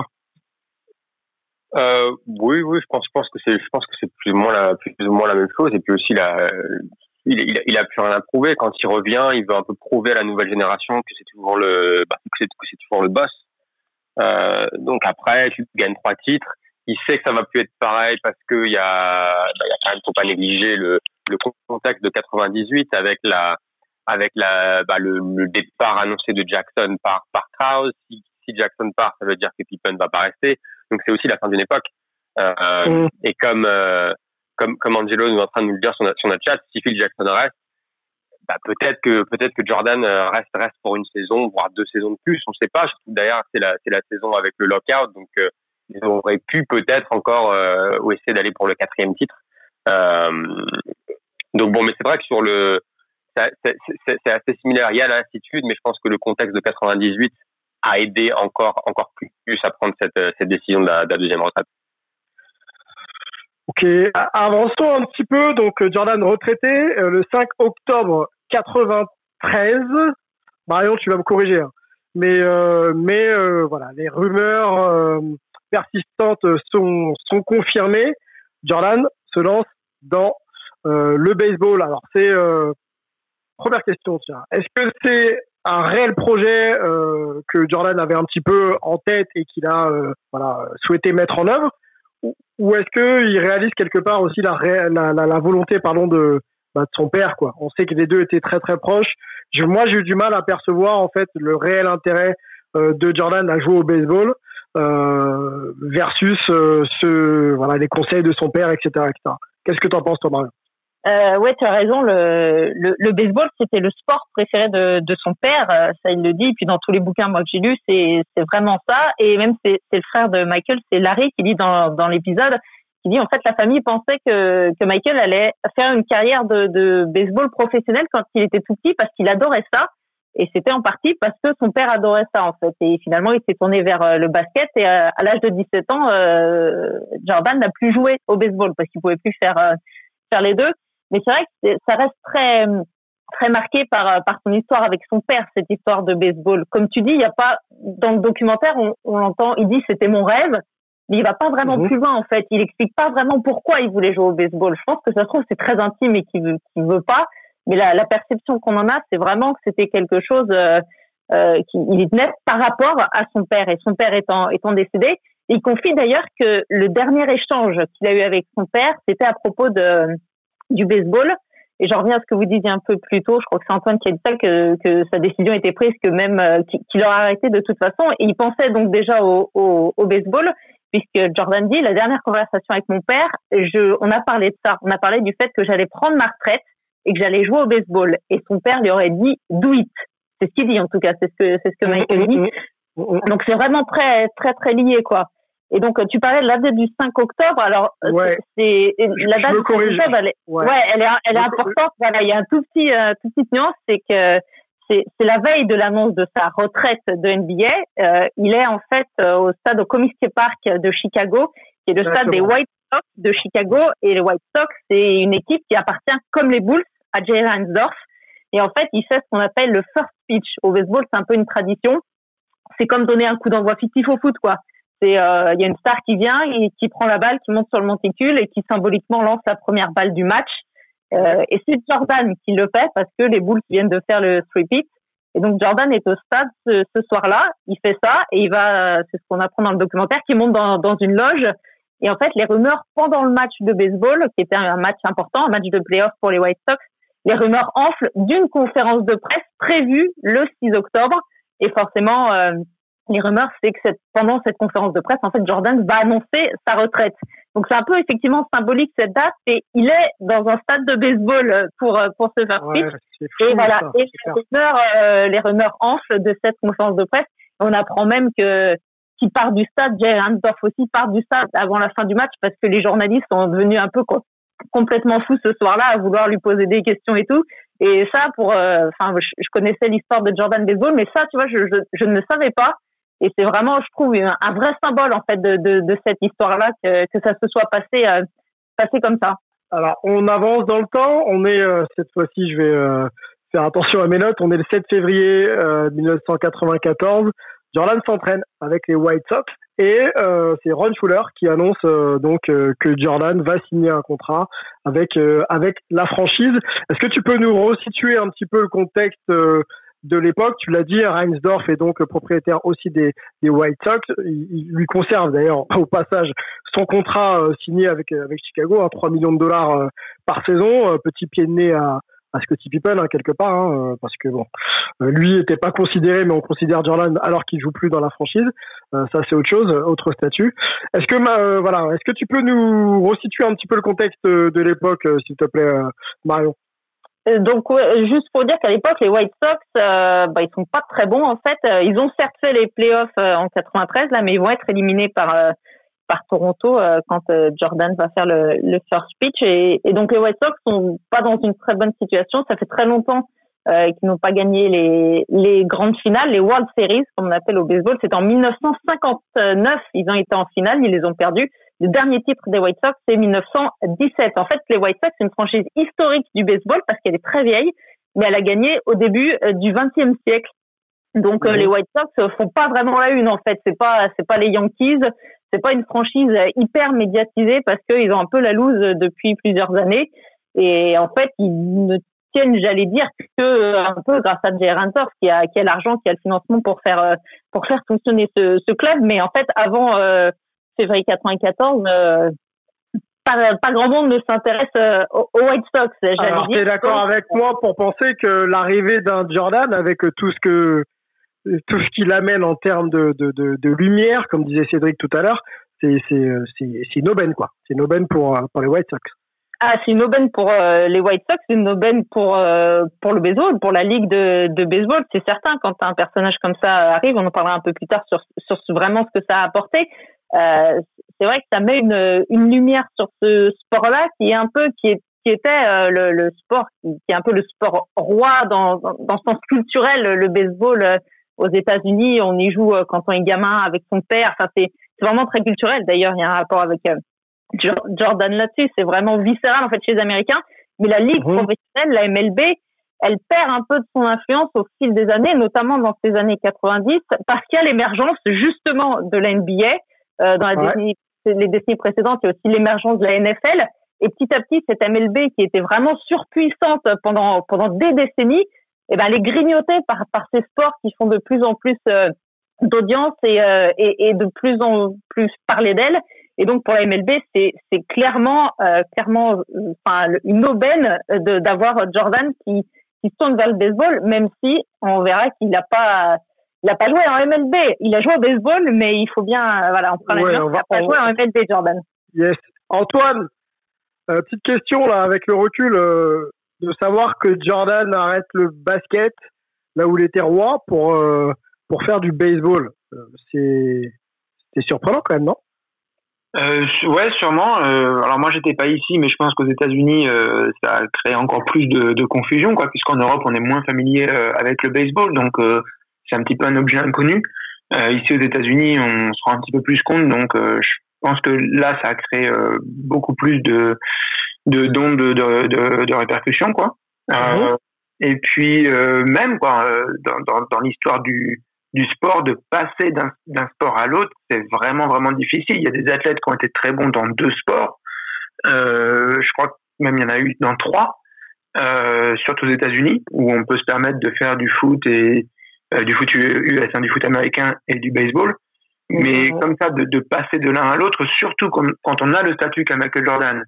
Euh, oui, oui, je pense, que c'est, je pense que c'est plus ou moins la, plus ou moins la même chose. Et puis aussi, il, il, a plus rien à prouver. Quand il revient, il veut un peu prouver à la nouvelle génération que c'est toujours le, bah, que c'est toujours le boss. Euh, donc après, tu gagnes trois titres. Il sait que ça va plus être pareil parce que il y a, bah, il y a quand même faut pas négliger le, le contexte de 98 avec la, avec la, bah, le, le, départ annoncé de Jackson par, par Krause. Si, si Jackson part, ça veut dire que Pippen va pas rester. Donc c'est aussi la fin d'une époque. Euh, mm. Et comme, euh, comme comme Angelo nous est en train de nous le dire sur notre, sur notre chat, si Phil Jackson reste, bah, peut-être que peut-être que Jordan euh, reste reste pour une saison, voire deux saisons de plus. On ne sait pas. D'ailleurs, c'est la c'est la saison avec le lockout, donc euh, ils auraient pu peut-être encore euh, essayer d'aller pour le quatrième titre. donc bon, mais c'est vrai que sur le c'est assez similaire. Il y a la lassitude, mais je pense que le contexte de 98 a aidé encore, encore plus à prendre cette, cette décision de la, de la deuxième retraite. Ok, avançons un petit peu. Donc Jordan retraité le 5 octobre 93. Marion, tu vas me corriger. Hein. Mais mais voilà, les rumeurs persistantes sont confirmées. Jordan se lance dans le baseball. Alors c'est première question. Est-ce que c'est un réel projet euh, que Jordan avait un petit peu en tête et qu'il a euh, souhaité mettre en œuvre? Ou, est-ce qu'il réalise quelque part aussi la, volonté pardon, de, bah, son père On sait que les deux étaient très très proches. Moi, j'ai eu du mal à percevoir en fait le réel intérêt euh, de Jordan à jouer au baseball versus ce, voilà, les conseils de son père, etc. etc. Qu'est-ce que tu en penses, toi, Mario euh, ouais, tu as raison. Le, baseball, c'était le sport préféré de, son père. Euh, ça, il le dit. Et puis dans tous les bouquins moi que j'ai lus, c'est vraiment ça. Et même c'est le frère de Michael, c'est Larry qui dit dans, l'épisode, qui dit en fait la famille pensait que, que Michael allait faire une carrière de baseball professionnel quand il était tout petit parce qu'il adorait ça. Et c'était en partie parce que son père adorait ça en fait. Et finalement, il s'est tourné vers euh, le basket. Et euh, à, l'âge de 17 ans, Jordan n'a plus joué au baseball parce qu'il pouvait plus faire faire les deux. Mais c'est vrai que ça reste très très marqué par par son histoire avec son père, cette histoire de baseball. Comme tu dis, il y a pas dans le documentaire, on, on entend, il dit c'était mon rêve, mais il va pas vraiment mhm. plus loin en fait. Il explique pas vraiment pourquoi il voulait jouer au baseball. Je pense que ça se trouve c'est très intime et qu'il veut qu'il veut pas. Mais la, la perception qu'on en a, c'est vraiment que c'était quelque chose euh, euh, qui il tenait par rapport à son père et son père étant étant décédé. Il confie d'ailleurs que le dernier échange qu'il a eu avec son père, c'était à propos de du baseball. Et j'en reviens à ce que vous disiez un peu plus tôt. Je crois que c'est Antoine qui a dit ça, que, que sa décision était prise, que même euh, qu'il aurait arrêté de toute façon. Et il pensait donc déjà au, au, au, baseball, puisque Jordan dit la dernière conversation avec mon père, je, on a parlé de ça. On a parlé du fait que j'allais prendre ma retraite et que j'allais jouer au baseball. Et son père lui aurait dit do it. C'est ce qu'il dit en tout cas. C'est ce que c'est ce que Michael dit. Donc c'est vraiment très très très lié quoi. Et donc, tu parlais de la date du 5 octobre. Alors, euh, c'est la date du 5 octobre, elle est, ouais. elle est, elle est importante. Voilà, il y a un tout petit, euh, tout petit nuance, c'est que c'est la veille de l'annonce de sa retraite de NBA. Euh, il est en fait euh, au stade au Comiskey Park de Chicago, qui est le stade des White Sox de Chicago. Et les White Sox, c'est une équipe qui appartient, comme les Bulls, à Jay Reinsdorf. Et en fait, il fait ce qu'on appelle le first pitch. Au baseball, c'est un peu une tradition. C'est comme donner un coup d'envoi fictif au foot, quoi. C'est euh, il y a une star qui vient qui prend la balle, qui monte sur le monticule et qui symboliquement lance la première balle du match. Euh, et c'est Jordan qui le fait parce que les Bulls viennent de faire le three pit. Et donc Jordan est au stade ce, soir-là, il fait ça et il va, c'est ce qu'on apprend dans le documentaire, qui monte dans, dans une loge. Et en fait, les rumeurs pendant le match de baseball, qui était un match important, un match de playoff pour les White Sox, les rumeurs enflent d'une conférence de presse prévue le 6 octobre. Et forcément, euh, les rumeurs, c'est que cette, pendant cette conférence de presse, en fait, Jordan va annoncer sa retraite. Donc c'est un peu effectivement symbolique cette date et il est dans un stade de baseball euh, pour euh, pour se faire ouais, et voilà et les rumeurs, euh, les rumeurs enflent de cette conférence de presse. On apprend même que qui part du stade, Jay Hansdorf aussi part du stade avant la fin du match parce que les journalistes sont devenus un peu complètement fous ce soir-là à vouloir lui poser des questions et tout. Et ça, pour, enfin, je, connaissais l'histoire de Jordan Baseball, mais ça, tu vois, je, je, je ne savais pas. Et c'est vraiment, je trouve, un, vrai symbole en fait de, de, cette histoire-là que, que, ça se soit passé, euh, passé comme ça. Alors, on avance dans le temps. On est euh, cette fois-ci, je vais euh, faire attention à mes notes. On est le 7 février 1994. Jordan s'entraîne avec les White Sox et c'est Ron Fuller qui annonce donc que Jordan va signer un contrat avec avec la franchise. Est-ce que tu peux nous resituer un petit peu le contexte de l'époque? Tu l'as dit, Reinsdorf est donc propriétaire aussi des, White Sox. Il, lui conserve d'ailleurs au passage son contrat euh, signé avec, avec Chicago, à hein, 3 millions de dollars euh, par saison. Euh, petit pied de nez à, à Scottie Pippen hein, quelque part, hein, parce que bon, lui n'était pas considéré, mais on considère Jordan alors qu'il joue plus dans la franchise. ça c'est autre chose, autre statut. Est-ce que voilà, est-ce que tu peux nous resituer un petit peu le contexte de l'époque, s'il te plaît, Marion? Euh, donc juste pour dire qu'à l'époque les White Sox euh, bah, ils sont pas très bons en fait euh, ils ont certes fait les playoffs euh, en 93 là mais ils vont être éliminés par par Toronto quand Jordan va faire le, le first pitch et, et, donc les White Sox sont pas dans une très bonne situation ça fait très longtemps qu'ils n'ont pas gagné les les grandes finales les World Series comme on appelle au baseball c'est en 1959 ils ont été en finale ils les ont perdus Le dernier titre des White Sox, c'est 1917. En fait, les White Sox, c'est une franchise historique du baseball parce qu'elle est très vieille, mais elle a gagné au début euh, du XXe siècle. Donc, euh, les White Sox font pas vraiment la une, en fait. C'est pas, c'est pas les Yankees. C'est pas une franchise hyper médiatisée parce qu'ils ont un peu la loose depuis plusieurs années. Et en fait, ils ne tiennent, j'allais dire, que un peu grâce à Jay Ranters qui a, qui a l'argent, qui a le financement pour faire, pour faire fonctionner ce, ce club. Mais en fait, avant, février 94, euh, pas, pas, grand monde ne s'intéresse euh, aux, White Sox. Alors, tu es d'accord avec moi pour penser que l'arrivée d'un Jordan, avec tout ce que tout ce qu'il amène en termes de, de, lumière, comme disait Cédric tout à l'heure, c'est une aubaine, quoi. C'est une aubaine pour, pour les White Sox. Ah, c'est une aubaine pour euh, les White Sox, c'est une aubaine pour, pour le baseball, pour la ligue de, de baseball, c'est certain. Quand un personnage comme ça arrive, on en parlera un peu plus tard sur, sur vraiment ce que ça a apporté. Euh, c'est vrai que ça met une, lumière sur ce sport-là qui est un peu qui est qui était euh, le, le, sport qui, est un peu le sport roi dans dans, dans le sens culturel le baseball euh, aux États-Unis on y joue quand on est gamin avec son père. Enfin c'est vraiment très culturel. D'ailleurs il y a un rapport avec Jordan là-dessus. C'est vraiment viscéral en fait chez les Américains. Mais la ligue professionnelle la MLB elle perd un peu de son influence au fil des années notamment dans ces années 90 parce qu'il y a l'émergence justement de la NBA euh, dans la les décennies précédentes, il y a aussi l'émergence de la NFL. Et petit à petit, cette MLB qui était vraiment surpuissante pendant pendant des décennies, eh ben, elle est grignotée par par ces sports qui font de plus en plus euh, d'audience et, euh, et, et de plus en plus parler d'elle. Et donc pour la MLB, c'est c'est clairement euh, clairement enfin une aubaine de d'avoir Jordan qui qui tourne vers le baseball, même si on verra qu'il n'a pas il n'a pas joué en MLB. Il a joué au baseball, mais il faut bien, voilà, on prend la il n'a pas joué en MLB, Jordan. Yes. Antoine, euh, petite question là, avec le recul, euh, de savoir que Jordan arrête le basket là où il était roi pour pour faire du baseball. c'est surprenant quand même, non? Euh, ouais, sûrement. Euh, alors moi, j'étais pas ici, mais je pense qu'aux États-Unis, euh, ça a créé encore plus de, confusion, puisqu'en Europe, on est moins familier avec le baseball, donc c'est un petit peu un objet inconnu. Euh, ici aux États-Unis, on se rend un petit peu plus compte, donc euh, je pense que là, ça a créé euh, beaucoup plus de de d'ondes de, de, de, de, répercussions, quoi. Mhm. et puis même quoi, dans, dans, dans l'histoire du du sport, de passer d'un sport à l'autre, c'est vraiment vraiment difficile. Il y a des athlètes qui ont été très bons dans deux sports. je crois que même il y en a eu dans trois, surtout aux États-Unis, où on peut se permettre de faire du foot et euh, du foot US, hein, du foot américain et du baseball. Mais comme ça, de, de passer de l'un à l'autre, surtout quand, quand, on a le statut qu'a Michael Jordan,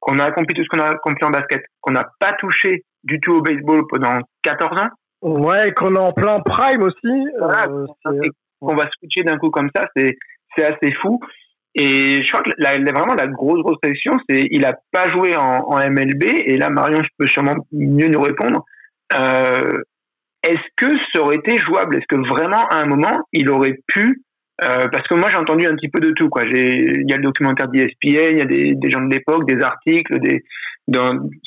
qu'on a accompli tout ce qu'on a accompli en basket, qu'on n'a pas touché du tout au baseball pendant 14 ans. Ouais, qu'on est en plein prime aussi. Euh, qu'on va switcher d'un coup comme ça, c'est c'est assez fou. Et je crois que la, vraiment la grosse grosse question, c'est il a pas joué en, en, MLB. Et là, Marion, je peux sûrement mieux nous répondre. Euh, est-ce que ça aurait été jouable? Est-ce que vraiment à un moment il aurait pu euh, parce que moi j'ai entendu un petit peu de tout quoi. Il y a le documentaire d'ESPN, il y a des, des gens de l'époque, des articles, des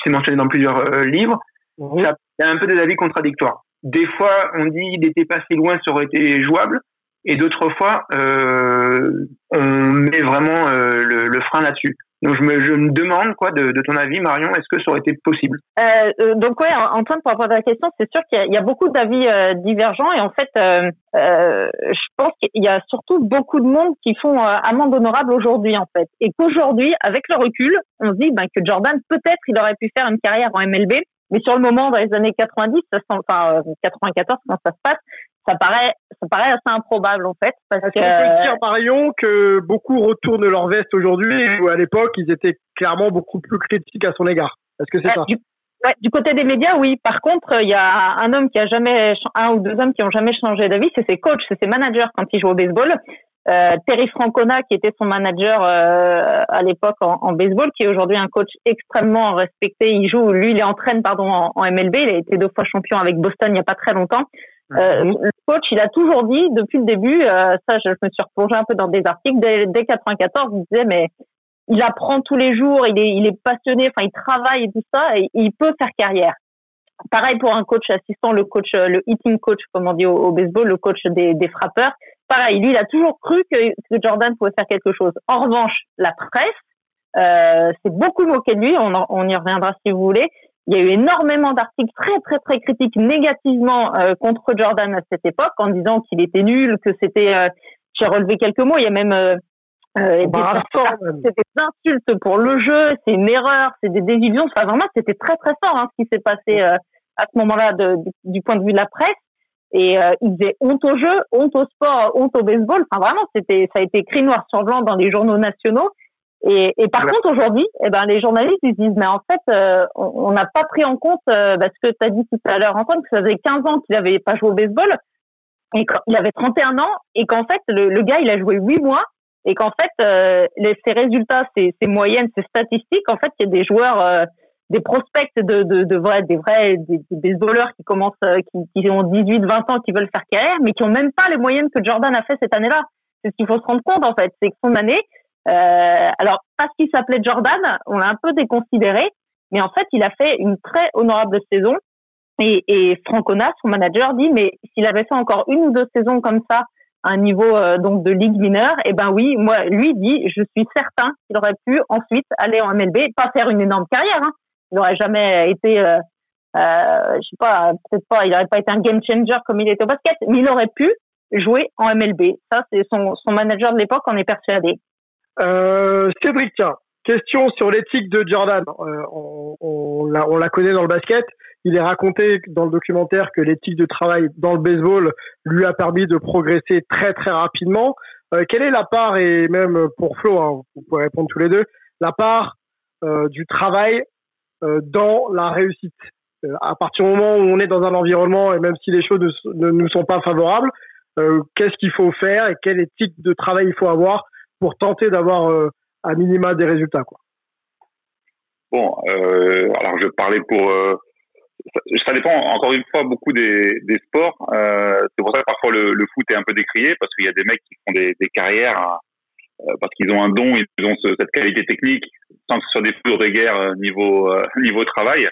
c'est mentionné dans plusieurs euh, livres. Il y a un peu des avis contradictoires. Des fois on dit il était pas si loin, ça aurait été jouable, et d'autres fois euh, on met vraiment euh, le, le frein là-dessus. Donc je me, je me demande quoi de, de ton avis, Marion, est-ce que ça aurait été possible? Euh, euh Donc ouais, Antoine, pour répondre à la question, c'est sûr qu'il y, y, a beaucoup d'avis euh, divergents et en fait, euh, euh je pense qu'il y a surtout beaucoup de monde qui font amende honorable aujourd'hui en fait, et qu'aujourd'hui, avec le recul, on se dit ben, que Jordan peut-être il aurait pu faire une carrière en MLB, mais sur le moment, dans les années 90, ça, enfin 94, quand ça se passe, ça paraît, ça paraît assez improbable en fait. Parce que peut dire parions que beaucoup retournent leur veste aujourd'hui, ou à l'époque ils étaient clairement beaucoup plus critiques à son égard. Est-ce que c'est ça? du, ouais, du côté des médias, oui. Par contre, il y a un homme qui a jamais, un ou deux hommes qui ont jamais changé d'avis, c'est ses coachs, c'est ses managers quand ils jouent au baseball. Euh, Terry Francona, qui était son manager euh, à l'époque en, en, baseball, qui est aujourd'hui un coach extrêmement respecté. Il joue, lui, il entraîne pardon en, en, MLB. Il a été deux fois champion avec Boston il n'y a pas très longtemps. Euh, le coach, il a toujours dit depuis le début, euh, ça, je, me suis replongé un peu dans des articles dès, dès 94, il disait mais il apprend tous les jours, il est, il est passionné, enfin il travaille et tout ça, et, il peut faire carrière. Pareil pour un coach assistant, le coach, le hitting coach, comme on dit au, baseball, le coach des, des frappeurs. pareil, lui, il a toujours cru que, Jordan pouvait faire quelque chose. En revanche, la presse euh, s'est beaucoup moqué de lui. On, on, y reviendra si vous voulez. Il y a eu énormément d'articles très très très critiques négativement euh, contre Jordan à cette époque, en disant qu'il était nul, que c'était. Euh, J'ai relevé quelques mots. Il y a même euh, des, des, insultes pour le jeu, c'est une erreur, c'est des désillusions. Enfin, vraiment, c'était très très fort hein, ce qui s'est passé à ce moment-là du point de vue de la presse et euh, il faisait honte au jeu, honte au sport, honte au baseball. Enfin vraiment, c'était ça a été écrit noir sur blanc dans les journaux nationaux. Et, et par contre aujourd'hui, eh ben les journalistes ils disent mais en fait euh, on n'a pas pris en compte euh, bah, ce que tu as dit tout à l'heure Antoine que ça faisait 15 ans qu'il avait pas joué au baseball et il avait 31 ans et qu'en fait le, le, gars il a joué 8 mois et qu'en fait euh, les, ses résultats, ses, ses moyennes, ses statistiques, en fait il y a des joueurs des prospects de, de, de vrais, des vrais, des, des voleurs qui commencent, euh, qui, qui ont 18, 20 ans, qui veulent faire carrière, mais qui ont même pas les moyennes que Jordan a fait cette année-là. C'est ce qu'il faut se rendre compte, en fait. C'est que son année, euh, alors, parce qu'il s'appelait Jordan, on l'a un peu déconsidéré, mais en fait, il a fait une très honorable saison. Et, et Francona, son manager, dit, mais s'il avait fait encore une ou deux saisons comme ça, à un niveau euh, donc de ligue mineure, eh ben oui, moi, lui dit, je suis certain qu'il aurait pu ensuite aller en MLB, pas faire une énorme carrière, hein, il n'aurait jamais été, euh, euh, je sais pas, peut-être pas, il n'aurait pas été un game changer comme il était au basket, mais il aurait pu jouer en MLB. Ça, c'est son, son manager de l'époque en est persuadé. Euh, Cédric, question sur l'éthique de Jordan. Euh, on, on, la, on la connaît dans le basket. Il est raconté dans le documentaire que l'éthique de travail dans le baseball lui a permis de progresser très très rapidement. Euh, quelle est la part, et même pour Flo, hein, vous pouvez répondre tous les deux, la part euh, du travail euh, dans la réussite? Euh, à partir du moment où on est dans un environnement, et même si les choses ne, nous sont pas favorables, qu'est-ce qu'il faut faire et quel éthique de travail il faut avoir pour tenter d'avoir à minima des résultats quoi. Bon, euh, alors je parlais pour. Euh, ça, dépend encore une fois beaucoup des, des sports. Euh, c'est pour ça que parfois le, le, foot est un peu décrié parce qu'il y a des mecs qui font des, des carrières euh, parce qu'ils ont un don, ils ont cette qualité technique, sans que ce soit des foudres de guerre euh, niveau euh, niveau travail,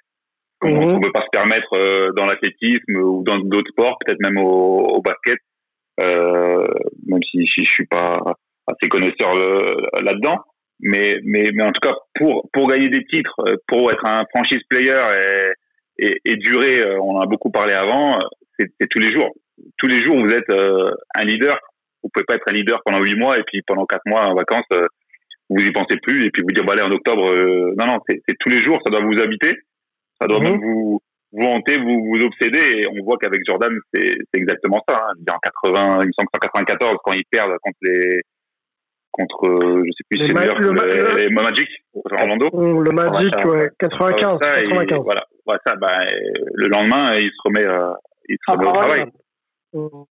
qu'on ne mhm. peut pas se permettre dans l'athlétisme ou dans d'autres sports, peut-être même au, au basket, même si, si je suis pas assez connaisseur là-dedans. Mais, mais, mais en tout cas, pour, pour gagner des titres, pour être un franchise player et, et, et durer, on en a beaucoup parlé avant, c'est tous les jours. Tous les jours, vous êtes un leader vous pouvez pas être un leader pendant huit mois et puis pendant quatre mois en vacances, euh, vous y pensez plus et puis vous dire bah allez en octobre. Euh, non non, c'est tous les jours, ça doit vous habiter, ça doit même mhm. vous vous hanter, vous vous obséder. Et on voit qu'avec Jordan, c'est exactement ça. Hein. En 80, il me semble 94 quand ils perdent contre les contre euh, je sais plus c'est le, le, le, Magic Orlando le Magic ouais 95, ça, 95. voilà, voilà ça bah, le lendemain il se remet euh, il se remet ah, au travail tout,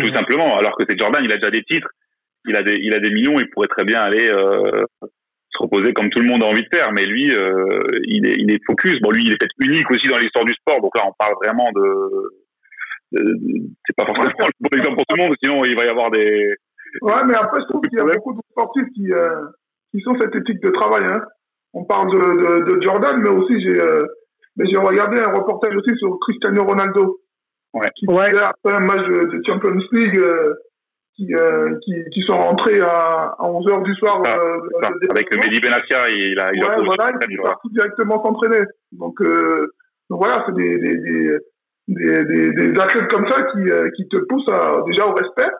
tout, simplement. Alors que c'est Jordan, il a déjà des titres, il a des, il a des millions, il pourrait très bien aller euh, se reposer comme tout le monde a envie de faire. Mais lui, euh, il, est, il est focus. Bon, lui, il est peut-être unique aussi dans l'histoire du sport. Donc là, on parle vraiment de. c'est pas forcément le bon exemple pour tout le monde, sinon il va y avoir des. Ouais, mais après, je trouve qu'il y a beaucoup de sportifs qui, euh, qui sont cette éthique de travail. Hein. On parle de, de, de Jordan, mais aussi j'ai euh, mais j'ai regardé un reportage aussi sur Cristiano Ronaldo. Ouais. Qui ouais. après un match de, de Champions League euh, qui, euh, qui, qui, sont rentrés à, à 11h du soir. Ah, euh, avec le Mehdi Benassia, il a, il ouais, a voilà, il est parti directement s'entraîner. Donc, euh, donc voilà, c'est des, des, des, des, des, des, athlètes comme ça qui, euh, qui te poussent à, déjà au respect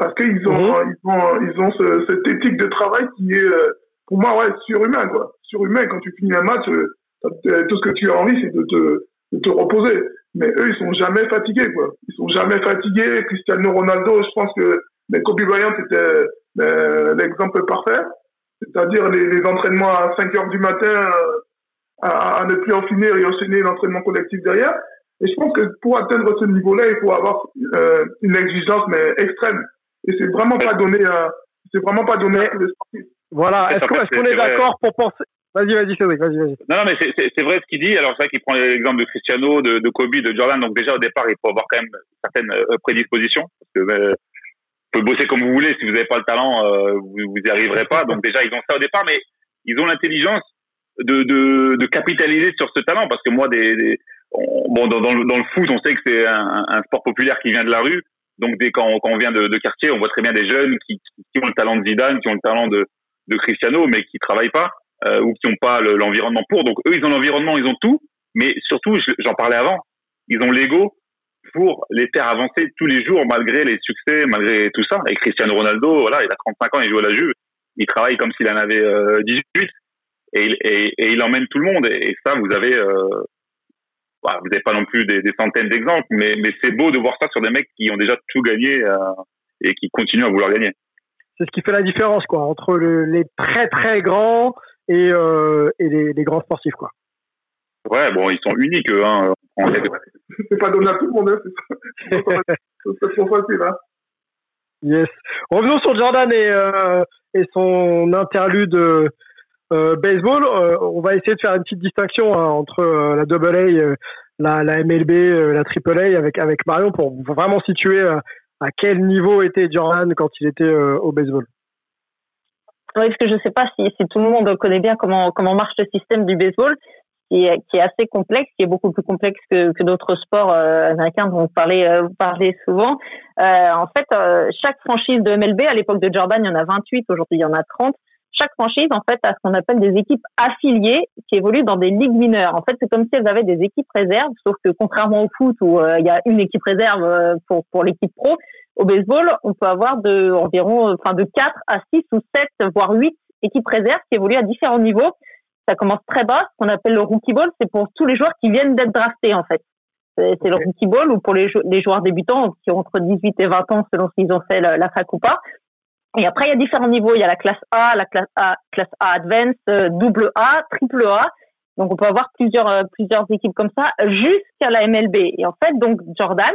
parce qu'ils ont, mmh. ils ont, ils ont ce, cette éthique de travail qui est, euh, pour moi, ouais, surhumain, quoi. Surhumain, quand tu finis un match, tout ce que tu as envie, c'est de te, de te reposer mais eux, ils sont jamais fatigués, quoi. Ils sont jamais fatigués. Cristiano Ronaldo, je pense que mais Kobe Bryant était euh, l'exemple parfait. C'est-à-dire les, les, entraînements à 5 heures du matin, euh, à, à, ne plus en finir et enchaîner l'entraînement collectif derrière. Et je pense que pour atteindre ce niveau-là, il faut avoir euh, une exigence mais extrême. Et c'est vraiment pas donné à, c'est vraiment pas donné. Voilà. Est-ce qu'on est, est d'accord pour penser Vas-y, vas-y, Cédric, vas-y, vas-y. Non, non, mais c'est vrai ce qu'il dit. Alors, c'est vrai qu'il prend l'exemple de Cristiano, de, de, Kobe, de Jordan. Donc, déjà, au départ, il faut avoir quand même certaines euh, prédispositions. Parce que, euh, vous pouvez bosser comme vous voulez. Si vous n'avez pas le talent, euh, vous, vous y arriverez pas. Donc, déjà, ils ont ça au départ, mais ils ont l'intelligence de, de, de, capitaliser sur ce talent. Parce que moi, des, des bon, dans, dans, le, dans, le, foot, on sait que c'est un, un, sport populaire qui vient de la rue. Donc dès quand, quand on vient de, quartier, on voit très bien des jeunes qui, ont le talent de Zidane, qui ont le talent de, Cristiano, mais qui travaillent pas euh, ou qui n'ont pas l'environnement pour. Donc eux, ils ont l'environnement, ils ont tout, mais surtout, j'en parlais avant, ils ont l'ego pour les faire avancer tous les jours malgré les succès, malgré tout ça. Et Cristiano Ronaldo, voilà, il a 35 ans, il joue à la Juve, il travaille comme s'il en avait 18 euh, et, et, et, il emmène tout le monde. Et, ça, vous avez, euh, bah, vous n'avez pas non plus des, des centaines d'exemples, mais, mais c'est beau de voir ça sur des mecs qui ont déjà tout gagné euh, et qui continuent à vouloir gagner. C'est ce qui fait la différence, quoi, entre le, les très très grands et, euh, et les, les, grands sportifs, quoi. Ouais, bon, ils sont uniques, eux, hein. C'est pas donné à tout le monde, hein. c'est trop facile, hein. Yes. Revenons sur Jordan et, euh, et son interlude euh, baseball. Euh, on va essayer de faire une petite distinction hein, entre euh, la Double la, MLB, la Triple A avec avec Marion pour vraiment situer à quel niveau était Jordan quand il était au baseball. Oui, parce que je ne sais pas si, tout le monde connaît bien comment comment marche le système du baseball, qui est, qui est assez complexe, qui est beaucoup plus complexe que, que d'autres sports américains dont vous parlez, vous parlez souvent. En fait, chaque franchise de MLB, à l'époque de Jordan, il y en a 28, aujourd'hui il y en a 30 chaque franchise en fait a ce qu'on appelle des équipes affiliées qui évoluent dans des ligues mineures. En fait, c'est comme si elles avaient des équipes réserves, sauf que contrairement au foot où euh, il y a une équipe réserve euh, pour pour l'équipe pro, au baseball, on peut avoir de environ enfin de 4 à 6 ou 7 voire 8 équipes réserves qui évoluent à différents niveaux. Ça commence très bas, ce qu'on appelle le rookie ball, c'est pour tous les joueurs qui viennent d'être draftés en fait. C'est le rookie ball ou pour les, les joueurs débutants qui ont entre 18 et 20 ans selon s'ils ont fait la, la fac ou pas. Et après, il y a différents niveaux. Il y a la classe A, la classe A, classe A Advance, euh, double A, triple A. Donc, on peut avoir plusieurs, euh, plusieurs équipes comme ça jusqu'à la MLB. Et en fait, donc, Jordan,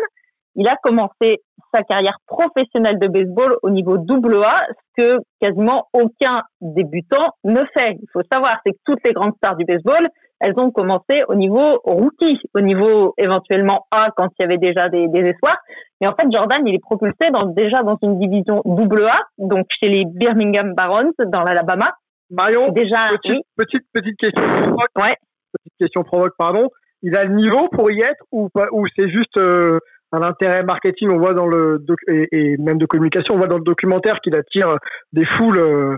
il a commencé sa carrière professionnelle de baseball au niveau double A, ce que quasiment aucun débutant ne fait. Il faut savoir, c'est que toutes les grandes stars du baseball, elles ont commencé au niveau rookie, au niveau éventuellement A quand il y avait déjà des, des espoirs. Mais en fait, Jordan, il est propulsé dans, déjà dans une division double A, donc chez les Birmingham Barons dans l'Alabama. Marion, déjà, petite, petite, petite question provoque. Ouais. Petite question provoque, pardon. Il a le niveau pour y être ou c'est juste euh, un intérêt marketing, on voit dans le et, et, même de communication, on voit dans le documentaire qu'il attire des foules. Euh,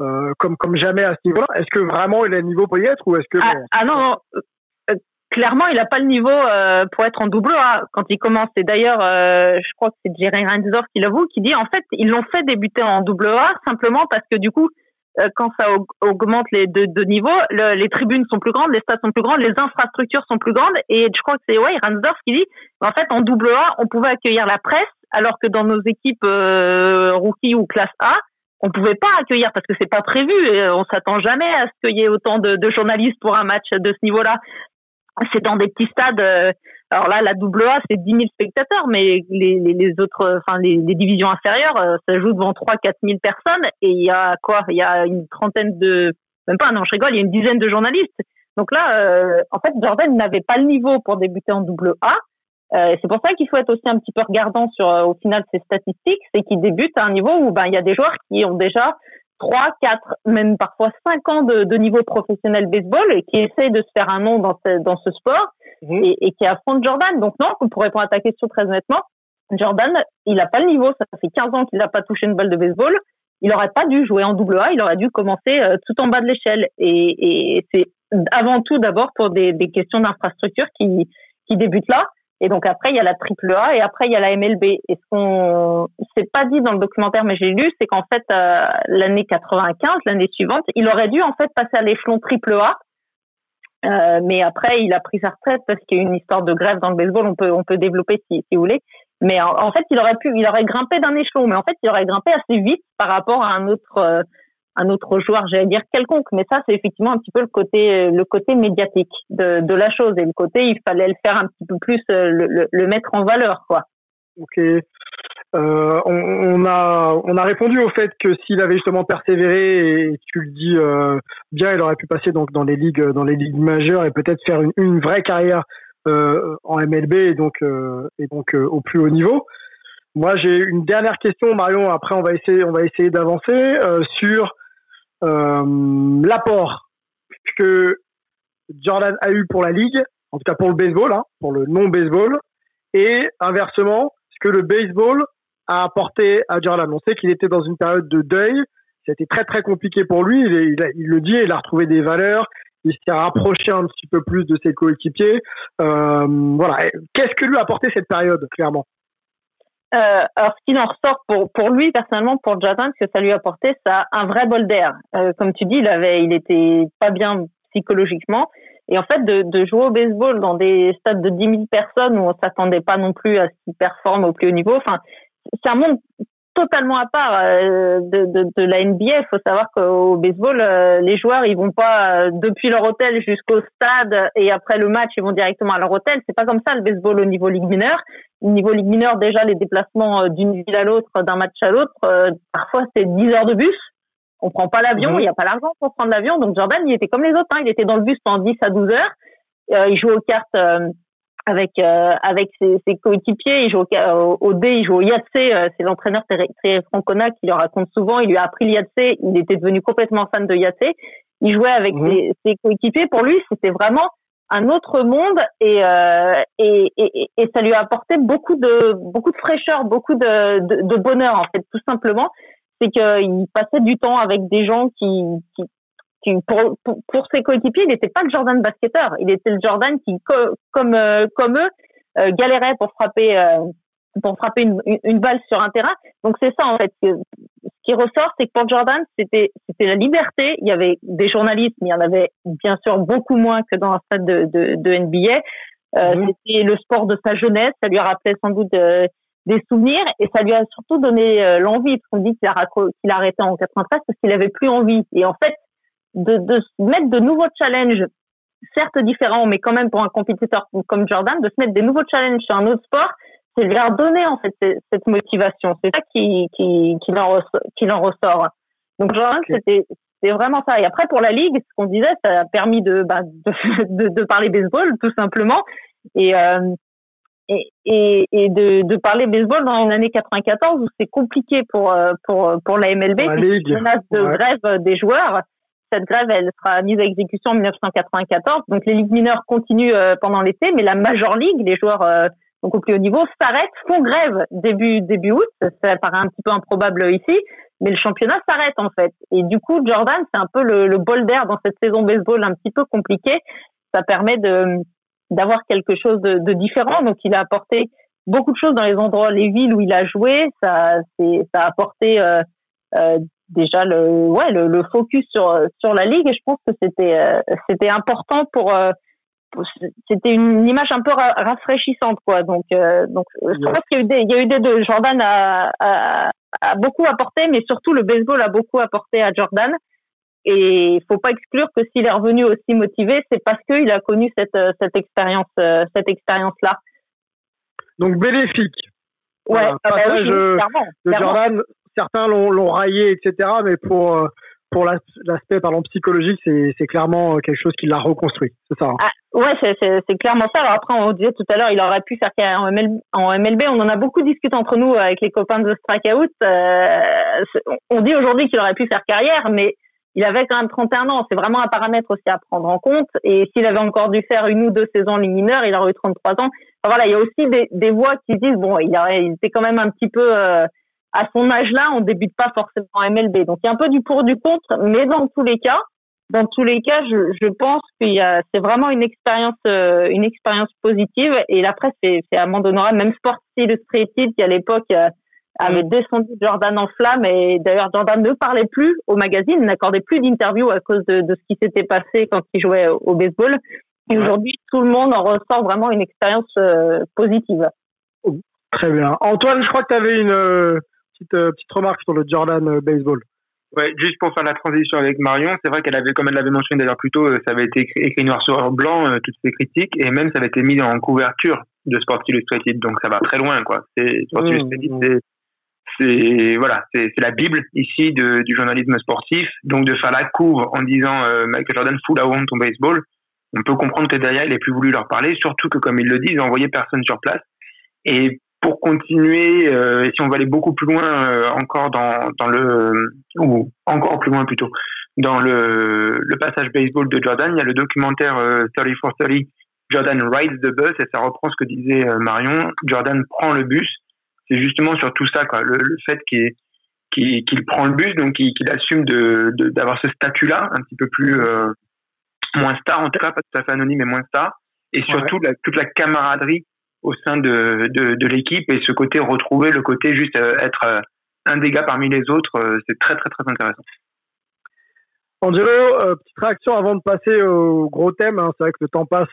euh, comme comme jamais à ce niveau-là. Est-ce que vraiment il a le niveau pour y être ou est-ce que ah, ah non, non, euh, clairement il n'a pas le niveau euh, pour être en double A quand il commence. Et d'ailleurs, je crois que c'est Jerry Reinsdorf qui l'avoue, qui dit en fait ils l'ont fait débuter en double A simplement parce que du coup quand ça augmente les deux, deux niveaux, les tribunes sont plus grandes, les stades sont plus grands, les infrastructures sont plus grandes. Et je crois que c'est ouais, Ransdorf qui dit, en fait, en double A, on pouvait accueillir la presse, alors que dans nos équipes rookie ou classe A, on pouvait pas accueillir parce que c'est pas prévu. Et on s'attend jamais à ce qu'il y ait autant de, journalistes pour un match de ce niveau-là. C'est dans des petits stades. Euh, alors là, la double A, c'est 10 000 spectateurs, mais les, autres, enfin les, divisions inférieures, euh, ça joue devant 3 4 000 personnes. Et il y a quoi? Il y a une trentaine de, même pas, non, je rigole, il y a une dizaine de journalistes. Donc là, euh, en fait, Jordan n'avait pas le niveau pour débuter en double A. Euh, c'est pour ça qu'il faut être aussi un petit peu regardant sur, euh, au final, ces statistiques, c'est qu'ils débutent à un niveau où ben il y a des joueurs qui ont déjà 3, 4, même parfois 5 ans de, de niveau professionnel baseball et qui essaient de se faire un nom dans ce, dans ce sport mmh. et, et, qui affrontent Jordan. Donc non, pour répondre à ta question très honnêtement, Jordan, il n'a pas le niveau. Ça fait 15 ans qu'il n'a pas touché une balle de baseball. Il n'aurait pas dû jouer en double A. Il aurait dû commencer euh, tout en bas de l'échelle. Et, et c'est avant tout d'abord pour des, des questions d'infrastructure qui, qui débutent là. Et donc après, il y a la triple A et après, il y a la MLB. Et ce qu'on s'est pas dit dans le documentaire, mais j'ai lu, c'est qu'en fait, euh, l'année 95, l'année suivante, il aurait dû en fait passer à l'échelon triple A. Euh, mais après, il a pris sa retraite parce qu'il y a une histoire de grève dans le baseball. On peut, on peut développer si, si vous voulez. Mais en, fait, il aurait pu, il aurait grimpé d'un échelon. Mais en fait, il aurait grimpé assez vite par rapport à un autre, euh, un autre joueur, j'allais dire quelconque, mais ça c'est effectivement un petit peu le côté le côté médiatique de, la chose et le côté il fallait le faire un petit peu plus euh, le, mettre en valeur quoi. Ok. Euh, on, a on a répondu au fait que s'il avait justement persévéré et tu le dis euh, bien, il aurait pu passer donc dans les ligues dans les ligues majeures et peut-être faire une, vraie carrière euh, en MLB et donc euh, et donc euh, au plus haut niveau. Moi, j'ai une dernière question, Marion. Après, on va essayer, on va essayer d'avancer sur euh, l'apport que Jordan a eu pour la ligue, en tout cas pour le baseball, hein, pour le non-baseball, et inversement ce que le baseball a apporté à Jordan. On sait qu'il était dans une période de deuil. C'était très très compliqué pour lui. Il, il, le dit, il a retrouvé des valeurs. Il s'est rapproché un petit peu plus de ses coéquipiers. Euh, voilà. Qu'est-ce que lui a apporté cette période, clairement? Euh, alors, ce qui en ressort pour, lui, personnellement, pour Jordan, ce que ça lui a apporté, ça un vrai bol d'air. Euh, comme tu dis, il avait, il était pas bien psychologiquement. Et en fait, de, de jouer au baseball dans des stades de 10 000 personnes où on s'attendait pas non plus à ce qu'il performe au plus haut niveau, enfin, c'est un monde totalement à part euh, de, de, de, la NBA. Il faut savoir qu'au baseball, euh, les joueurs, ils vont pas euh, depuis leur hôtel jusqu'au stade et après le match, ils vont directement à leur hôtel. C'est pas comme ça le baseball au niveau ligue mineure. Au niveau ligue mineure, déjà les déplacements d'une ville à l'autre, d'un match à l'autre, parfois c'est 10 heures de bus. On prend pas l'avion, mhm. il n'y a pas l'argent pour prendre l'avion. Donc Jordan, il était comme les autres. Hein. Il était dans le bus pendant 10 à 12 heures. il joue aux cartes avec euh, avec ses, ses coéquipiers. Il joue au, au, dé, il joue au Yatsé. Euh, c'est l'entraîneur Thierry Francona qui le raconte souvent. Il lui a appris le. Il était devenu complètement fan de Yatsé. Il jouait avec mmh. ses, ses, coéquipiers. Pour lui, c'était vraiment un autre monde et, euh, et, et, et, ça lui a apporté beaucoup de beaucoup de fraîcheur, beaucoup de, de, de bonheur en fait, tout simplement. C'est qu'il passait du temps avec des gens qui, qui, pour, pour, ses coéquipiers, il n'était pas le Jordan basketteur. Il était le Jordan qui, comme, euh, comme eux, euh, galérait pour frapper, euh, pour frapper une, une, balle sur un terrain. Donc c'est ça en fait. Ce qui ressort, c'est que pour Jordan, c'était c'était la liberté. Il y avait des journalistes, mais il y en avait bien sûr beaucoup moins que dans un stade de, de, de NBA. Mmh. C'était le sport de sa jeunesse. Ça lui a rappelé sans doute des souvenirs et ça lui a surtout donné l'envie. On dit qu'il a, qu'il a arrêté en 93 parce qu'il avait plus envie. Et en fait, de, de mettre de nouveaux challenges, certes différents, mais quand même pour un compétiteur comme Jordan, de se mettre des nouveaux challenges sur un autre sport, c'est lui redonner en fait cette motivation. C'est ça qui, qui, qui, en, qui en ressort. Donc Jordan, c'était c'est vraiment ça. Et après, pour la Ligue, ce qu'on disait, ça a permis de, bah, de, de, parler baseball, tout simplement. Et, euh, et, et, et de, de, parler baseball dans une année 94 où c'est compliqué pour, euh, pour, pour la MLB, une menace de grève des joueurs cette grève, elle sera mise à exécution en 1994. Donc les ligues mineures continuent euh, pendant l'été, mais la Major League, les joueurs euh, donc au plus haut niveau, s'arrêtent, font grève début début août. Ça paraît un petit peu improbable ici, mais le championnat s'arrête en fait. Et du coup, Jordan, c'est un peu le, le bol d'air dans cette saison baseball un petit peu compliquée. Ça permet de d'avoir quelque chose de, de, différent. Donc il a apporté beaucoup de choses dans les endroits, les villes où il a joué. Ça, ça a apporté euh, euh déjà le ouais le, le, focus sur sur la ligue. Et je pense que c'était euh, c'était important pour, euh, c'était une image un peu rafraîchissante quoi. Donc euh, donc je pense qu'il y a eu des il y a eu des deux. Jordan a, a, a beaucoup apporté mais surtout le baseball a beaucoup apporté à Jordan. Et il faut pas exclure que s'il est revenu aussi motivé c'est parce qu'il a connu cette cette expérience cette expérience là donc bénéfique. Ouais. Ah bah de Jordan certains l'ont raillé, etc. Mais pour euh, pour l'aspect pardon psychologique, c'est clairement quelque chose qui l'a reconstruit. C'est ça. Hein. Ah, ouais, c'est clairement ça. Alors après, on disait tout à l'heure, il aurait pu faire carrière en, MLB. On en a beaucoup discuté entre nous avec les copains de Strikeout. Euh, on dit aujourd'hui qu'il aurait pu faire carrière, mais il avait quand même 31 ans. C'est vraiment un paramètre aussi à prendre en compte. Et s'il avait encore dû faire une ou deux saisons en mineure, il aurait eu 33 ans. voilà, il y a aussi des, voix qui disent bon, il, il était quand même un petit peu euh, à son âge-là, on débute pas forcément en MLB. Donc il y a un peu du pour du contre, mais dans tous les cas, dans tous les cas, je, je pense a, c'est vraiment une expérience, euh, une expérience positive. Et la presse, c'est, amende honorable. Même Sports Illustrated, qui à l'époque euh, avait mm. descendu Jordan en flamme. Et d'ailleurs, Jordan ne parlait plus au magazine, n'accordait plus d'interviews à cause de, de, ce qui s'était passé quand il jouait au, baseball. Et aujourd'hui, tout le monde en ressort vraiment une expérience euh, positive. Très bien. Antoine, je crois que tu avais une petite, euh, petite remarque sur le Jordan euh, Baseball. Ouais, juste pour faire la transition avec Marion, c'est vrai qu'elle avait, comme elle l'avait mentionné d'ailleurs plus tôt, euh, ça avait été écrit, noir sur blanc, toutes ces critiques, et même ça avait été mis en couverture de Sports Illustrated, donc ça va très loin, quoi. C'est, Sports mmh, mmh. c'est, voilà, c'est, la Bible ici de, du journalisme sportif, donc de faire la couve en disant Michael Jordan fout la honte ton baseball, on peut comprendre que derrière il n'ait plus voulu leur parler, surtout que comme il le dit, ils envoyé personne sur place. Et pour continuer, euh, et si on va aller beaucoup plus loin euh, encore dans, dans le, ou encore plus loin plutôt, dans le, le passage baseball de Jordan, il y a le documentaire euh, 30 for 30, Jordan rides the bus, et ça reprend ce que disait euh, Marion. Jordan prend le bus, c'est justement sur tout ça, quoi. Le, fait qu'il qu'il prend le bus, donc qu'il assume de d'avoir ce statut-là, un petit peu plus euh, moins star, en tout cas pas tout à fait anonyme, mais moins star, et surtout toute la camaraderie au sein de, de, l'équipe et ce côté retrouver le côté juste euh, être euh, un des gars parmi les autres, c'est très très très intéressant. Angelo, petite réaction avant de passer au gros thème. Hein. c'est vrai que le temps passe.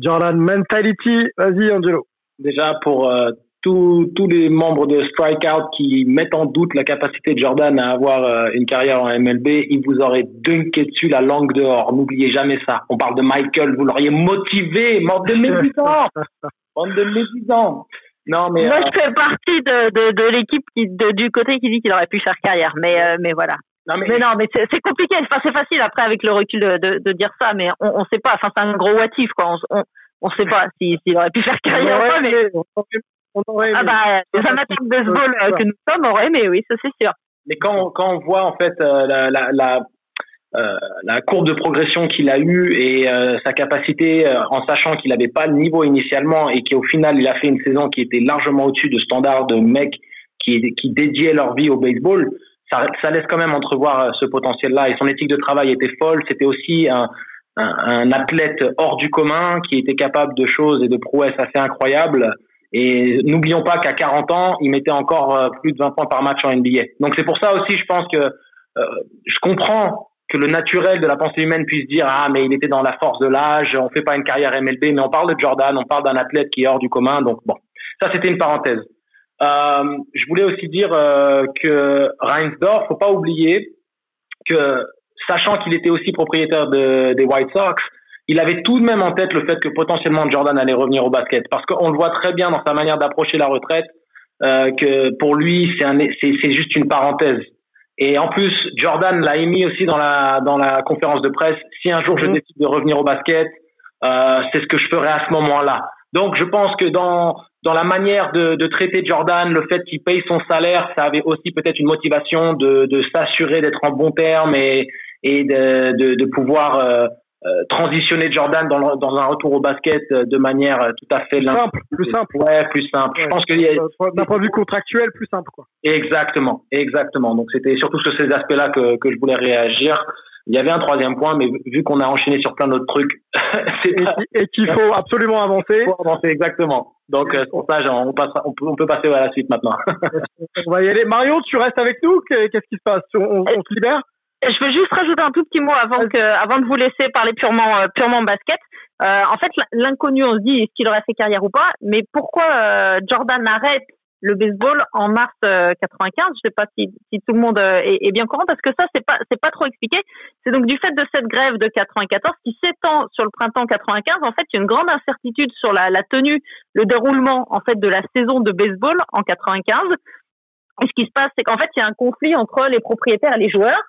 Jordan Mentality, vas-y Angelo. Déjà pour tous, tous les membres de Strikeout qui mettent en doute la capacité de Jordan à avoir euh, une carrière en MLB, ils vous auraient dunké dessus la langue dehors. N'oubliez jamais ça. On parle de Michael, vous l'auriez motivé, mort de médisants. Bande de médisants. Non, mais, Moi, euh, je fais partie de, de, de l'équipe qui, du côté qui dit qu'il aurait pu faire carrière. Mais, euh, mais voilà. Non, mais... non, mais c'est compliqué. Enfin, c'est facile après avec le recul de, dire ça, mais on ne sait pas. Enfin, c'est un gros what quoi. On, on, sait pas s'il aurait pu faire carrière ou pas, mais on aurait Ah bah, les amateurs de baseball euh, que nous sommes auraient aimé, oui, ça c'est sûr. Mais quand, quand on voit en fait euh, la, la, la, euh, la, courbe de progression qu'il a eue et sa capacité, en sachant qu'il n'avait pas le niveau initialement et qu'au final il a fait une saison qui était largement au-dessus de standards de mecs qui, qui dédiaient leur vie au baseball, ça, ça laisse quand même entrevoir ce potentiel-là. Et son éthique de travail était folle. C'était aussi un, un, un, athlète hors du commun qui était capable de choses et de prouesses assez incroyables. Et n'oublions pas qu'à 40 ans, il mettait encore euh, plus de 20 points par match en NBA. Donc c'est pour ça aussi, je pense que euh, je comprends que le naturel de la pensée humaine puisse dire ah mais il était dans la force de l'âge, on fait pas une carrière MLB, mais on parle de Jordan, on parle d'un athlète qui est hors du commun. Donc bon, ça c'était une parenthèse. Euh, je voulais aussi dire euh, que Reinsdorf, faut pas oublier que sachant qu'il était aussi propriétaire de, des White Sox, il avait tout de même en tête le fait que potentiellement Jordan allait revenir au basket parce qu'on le voit très bien dans sa manière d'approcher la retraite euh, que pour lui c'est c'est juste une parenthèse et en plus Jordan l'a émis aussi dans la dans la conférence de presse si un jour je mhm. décide de revenir au basket euh, c'est ce que je ferai à ce moment-là donc je pense que dans dans la manière de, de traiter Jordan, le fait qu'il paye son salaire, ça avait aussi peut-être une motivation de, de s'assurer d'être en bon terme et, et de, de, de pouvoir euh, euh, transitionner Jordan dans, dans, un retour au basket euh, de manière euh, tout à fait simple, plus simple. Ouais, plus simple. Je pense que d'un point de vue contractuel, plus simple quoi. Exactement, exactement. Donc c'était surtout sur ces aspects-là que, que je voulais réagir. Il y avait un troisième point, mais vu qu'on a enchaîné sur plein d'autres trucs, et, qu'il faut absolument avancer. faut avancer, exactement. Donc pour ça, on, passe, on, peut, on peut passer à la suite maintenant. on va y aller. Mario, tu restes avec nous Qu'est-ce qui se passe? On, on se libère? Je veux juste rajouter un tout petit mot avant que, avant de vous laisser parler purement, euh, purement basket. Euh, en fait, l'inconnu, on se dit est-ce qu'il aurait fait carrière ou pas, mais pourquoi euh, Jordan arrête le baseball en mars 95 Je sais pas si, si tout le monde est, est, bien courant parce que ça c'est pas c'est pas trop expliqué. C'est donc du fait de cette grève de 94 qui s'étend sur le printemps 95. En fait, il y a une grande incertitude sur la, la tenue, le déroulement en fait de la saison de baseball en 95. Et ce qui se passe, c'est qu'en fait, il y a un conflit entre les propriétaires et les joueurs.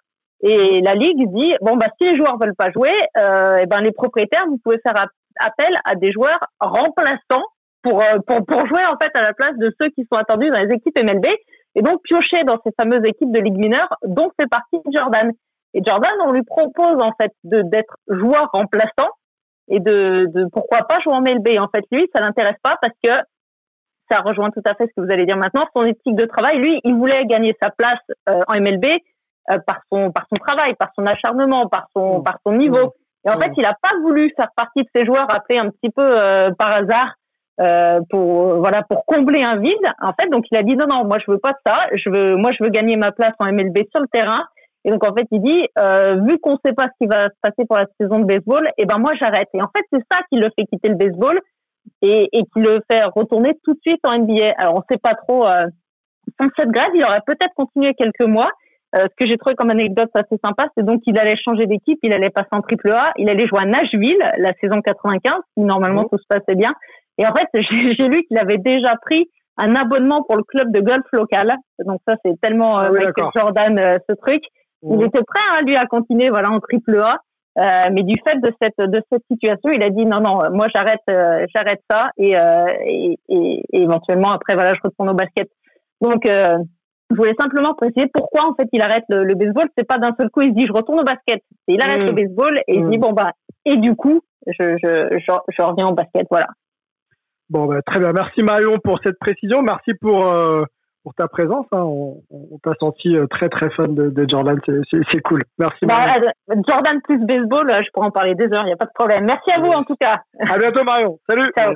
Et la ligue dit bon bah si les joueurs veulent pas jouer, euh, et ben les propriétaires vous pouvez faire appel à des joueurs remplaçants pour euh, pour pour jouer en fait à la place de ceux qui sont attendus dans les équipes MLB et donc piocher dans ces fameuses équipes de ligue mineure dont fait partie Jordan. Et Jordan on lui propose en fait de d'être joueur remplaçant et de, de pourquoi pas jouer en MLB. En fait lui ça l'intéresse pas parce que ça rejoint tout à fait ce que vous allez dire maintenant son éthique de travail. Lui il voulait gagner sa place euh, en MLB par son par son travail, par son acharnement, par son mmh. par son niveau. Mmh. Et en fait, mmh. il n'a pas voulu faire partie de ces joueurs appelés un petit peu euh, par hasard euh, pour voilà pour combler un vide. En fait, donc il a dit non non, moi je veux pas ça. Je veux moi je veux gagner ma place en MLB sur le terrain. Et donc en fait, il dit euh, vu qu'on sait pas ce qui va se passer pour la saison de baseball, et eh ben moi j'arrête. Et en fait, c'est ça qui le fait quitter le baseball et, et qui le fait retourner tout de suite en NBA. Alors on sait pas trop. Euh, sans cette grève, il aurait peut-être continué quelques mois. Euh, ce que j'ai trouvé comme anecdote assez sympa, c'est donc qu'il allait changer d'équipe, il allait passer en triple A, il allait jouer à Nashville la saison 95, si normalement tout se passait bien. Et en fait, j'ai lu qu'il avait déjà pris un abonnement pour le club de golf local. Donc ça, c'est tellement euh, ah Jordan euh, ce truc. Il était prêt, hein, lui, à continuer voilà en triple A. Euh, mais du fait de cette de cette situation, il a dit non non, moi j'arrête j'arrête ça et, et, et, éventuellement après voilà je retourne au basket. Donc je voulais simplement préciser pourquoi en fait il arrête le, baseball. C'est pas d'un seul coup il se dit je retourne au basket. Il arrête le mm. baseball et il dit mm. bon bah et du coup je, je, je, reviens au basket. Voilà. Bon, bah, très bien. Merci Marion pour cette précision. Merci pour, euh, pour ta présence. Hein. On, t'a senti euh, très très fan de, Jordan. C'est cool. Merci. Bah, Jordan plus baseball, je pourrais en parler des heures. Il n'y a pas de problème. Merci à vous en tout cas. À bientôt Marion. Salut. Ciao.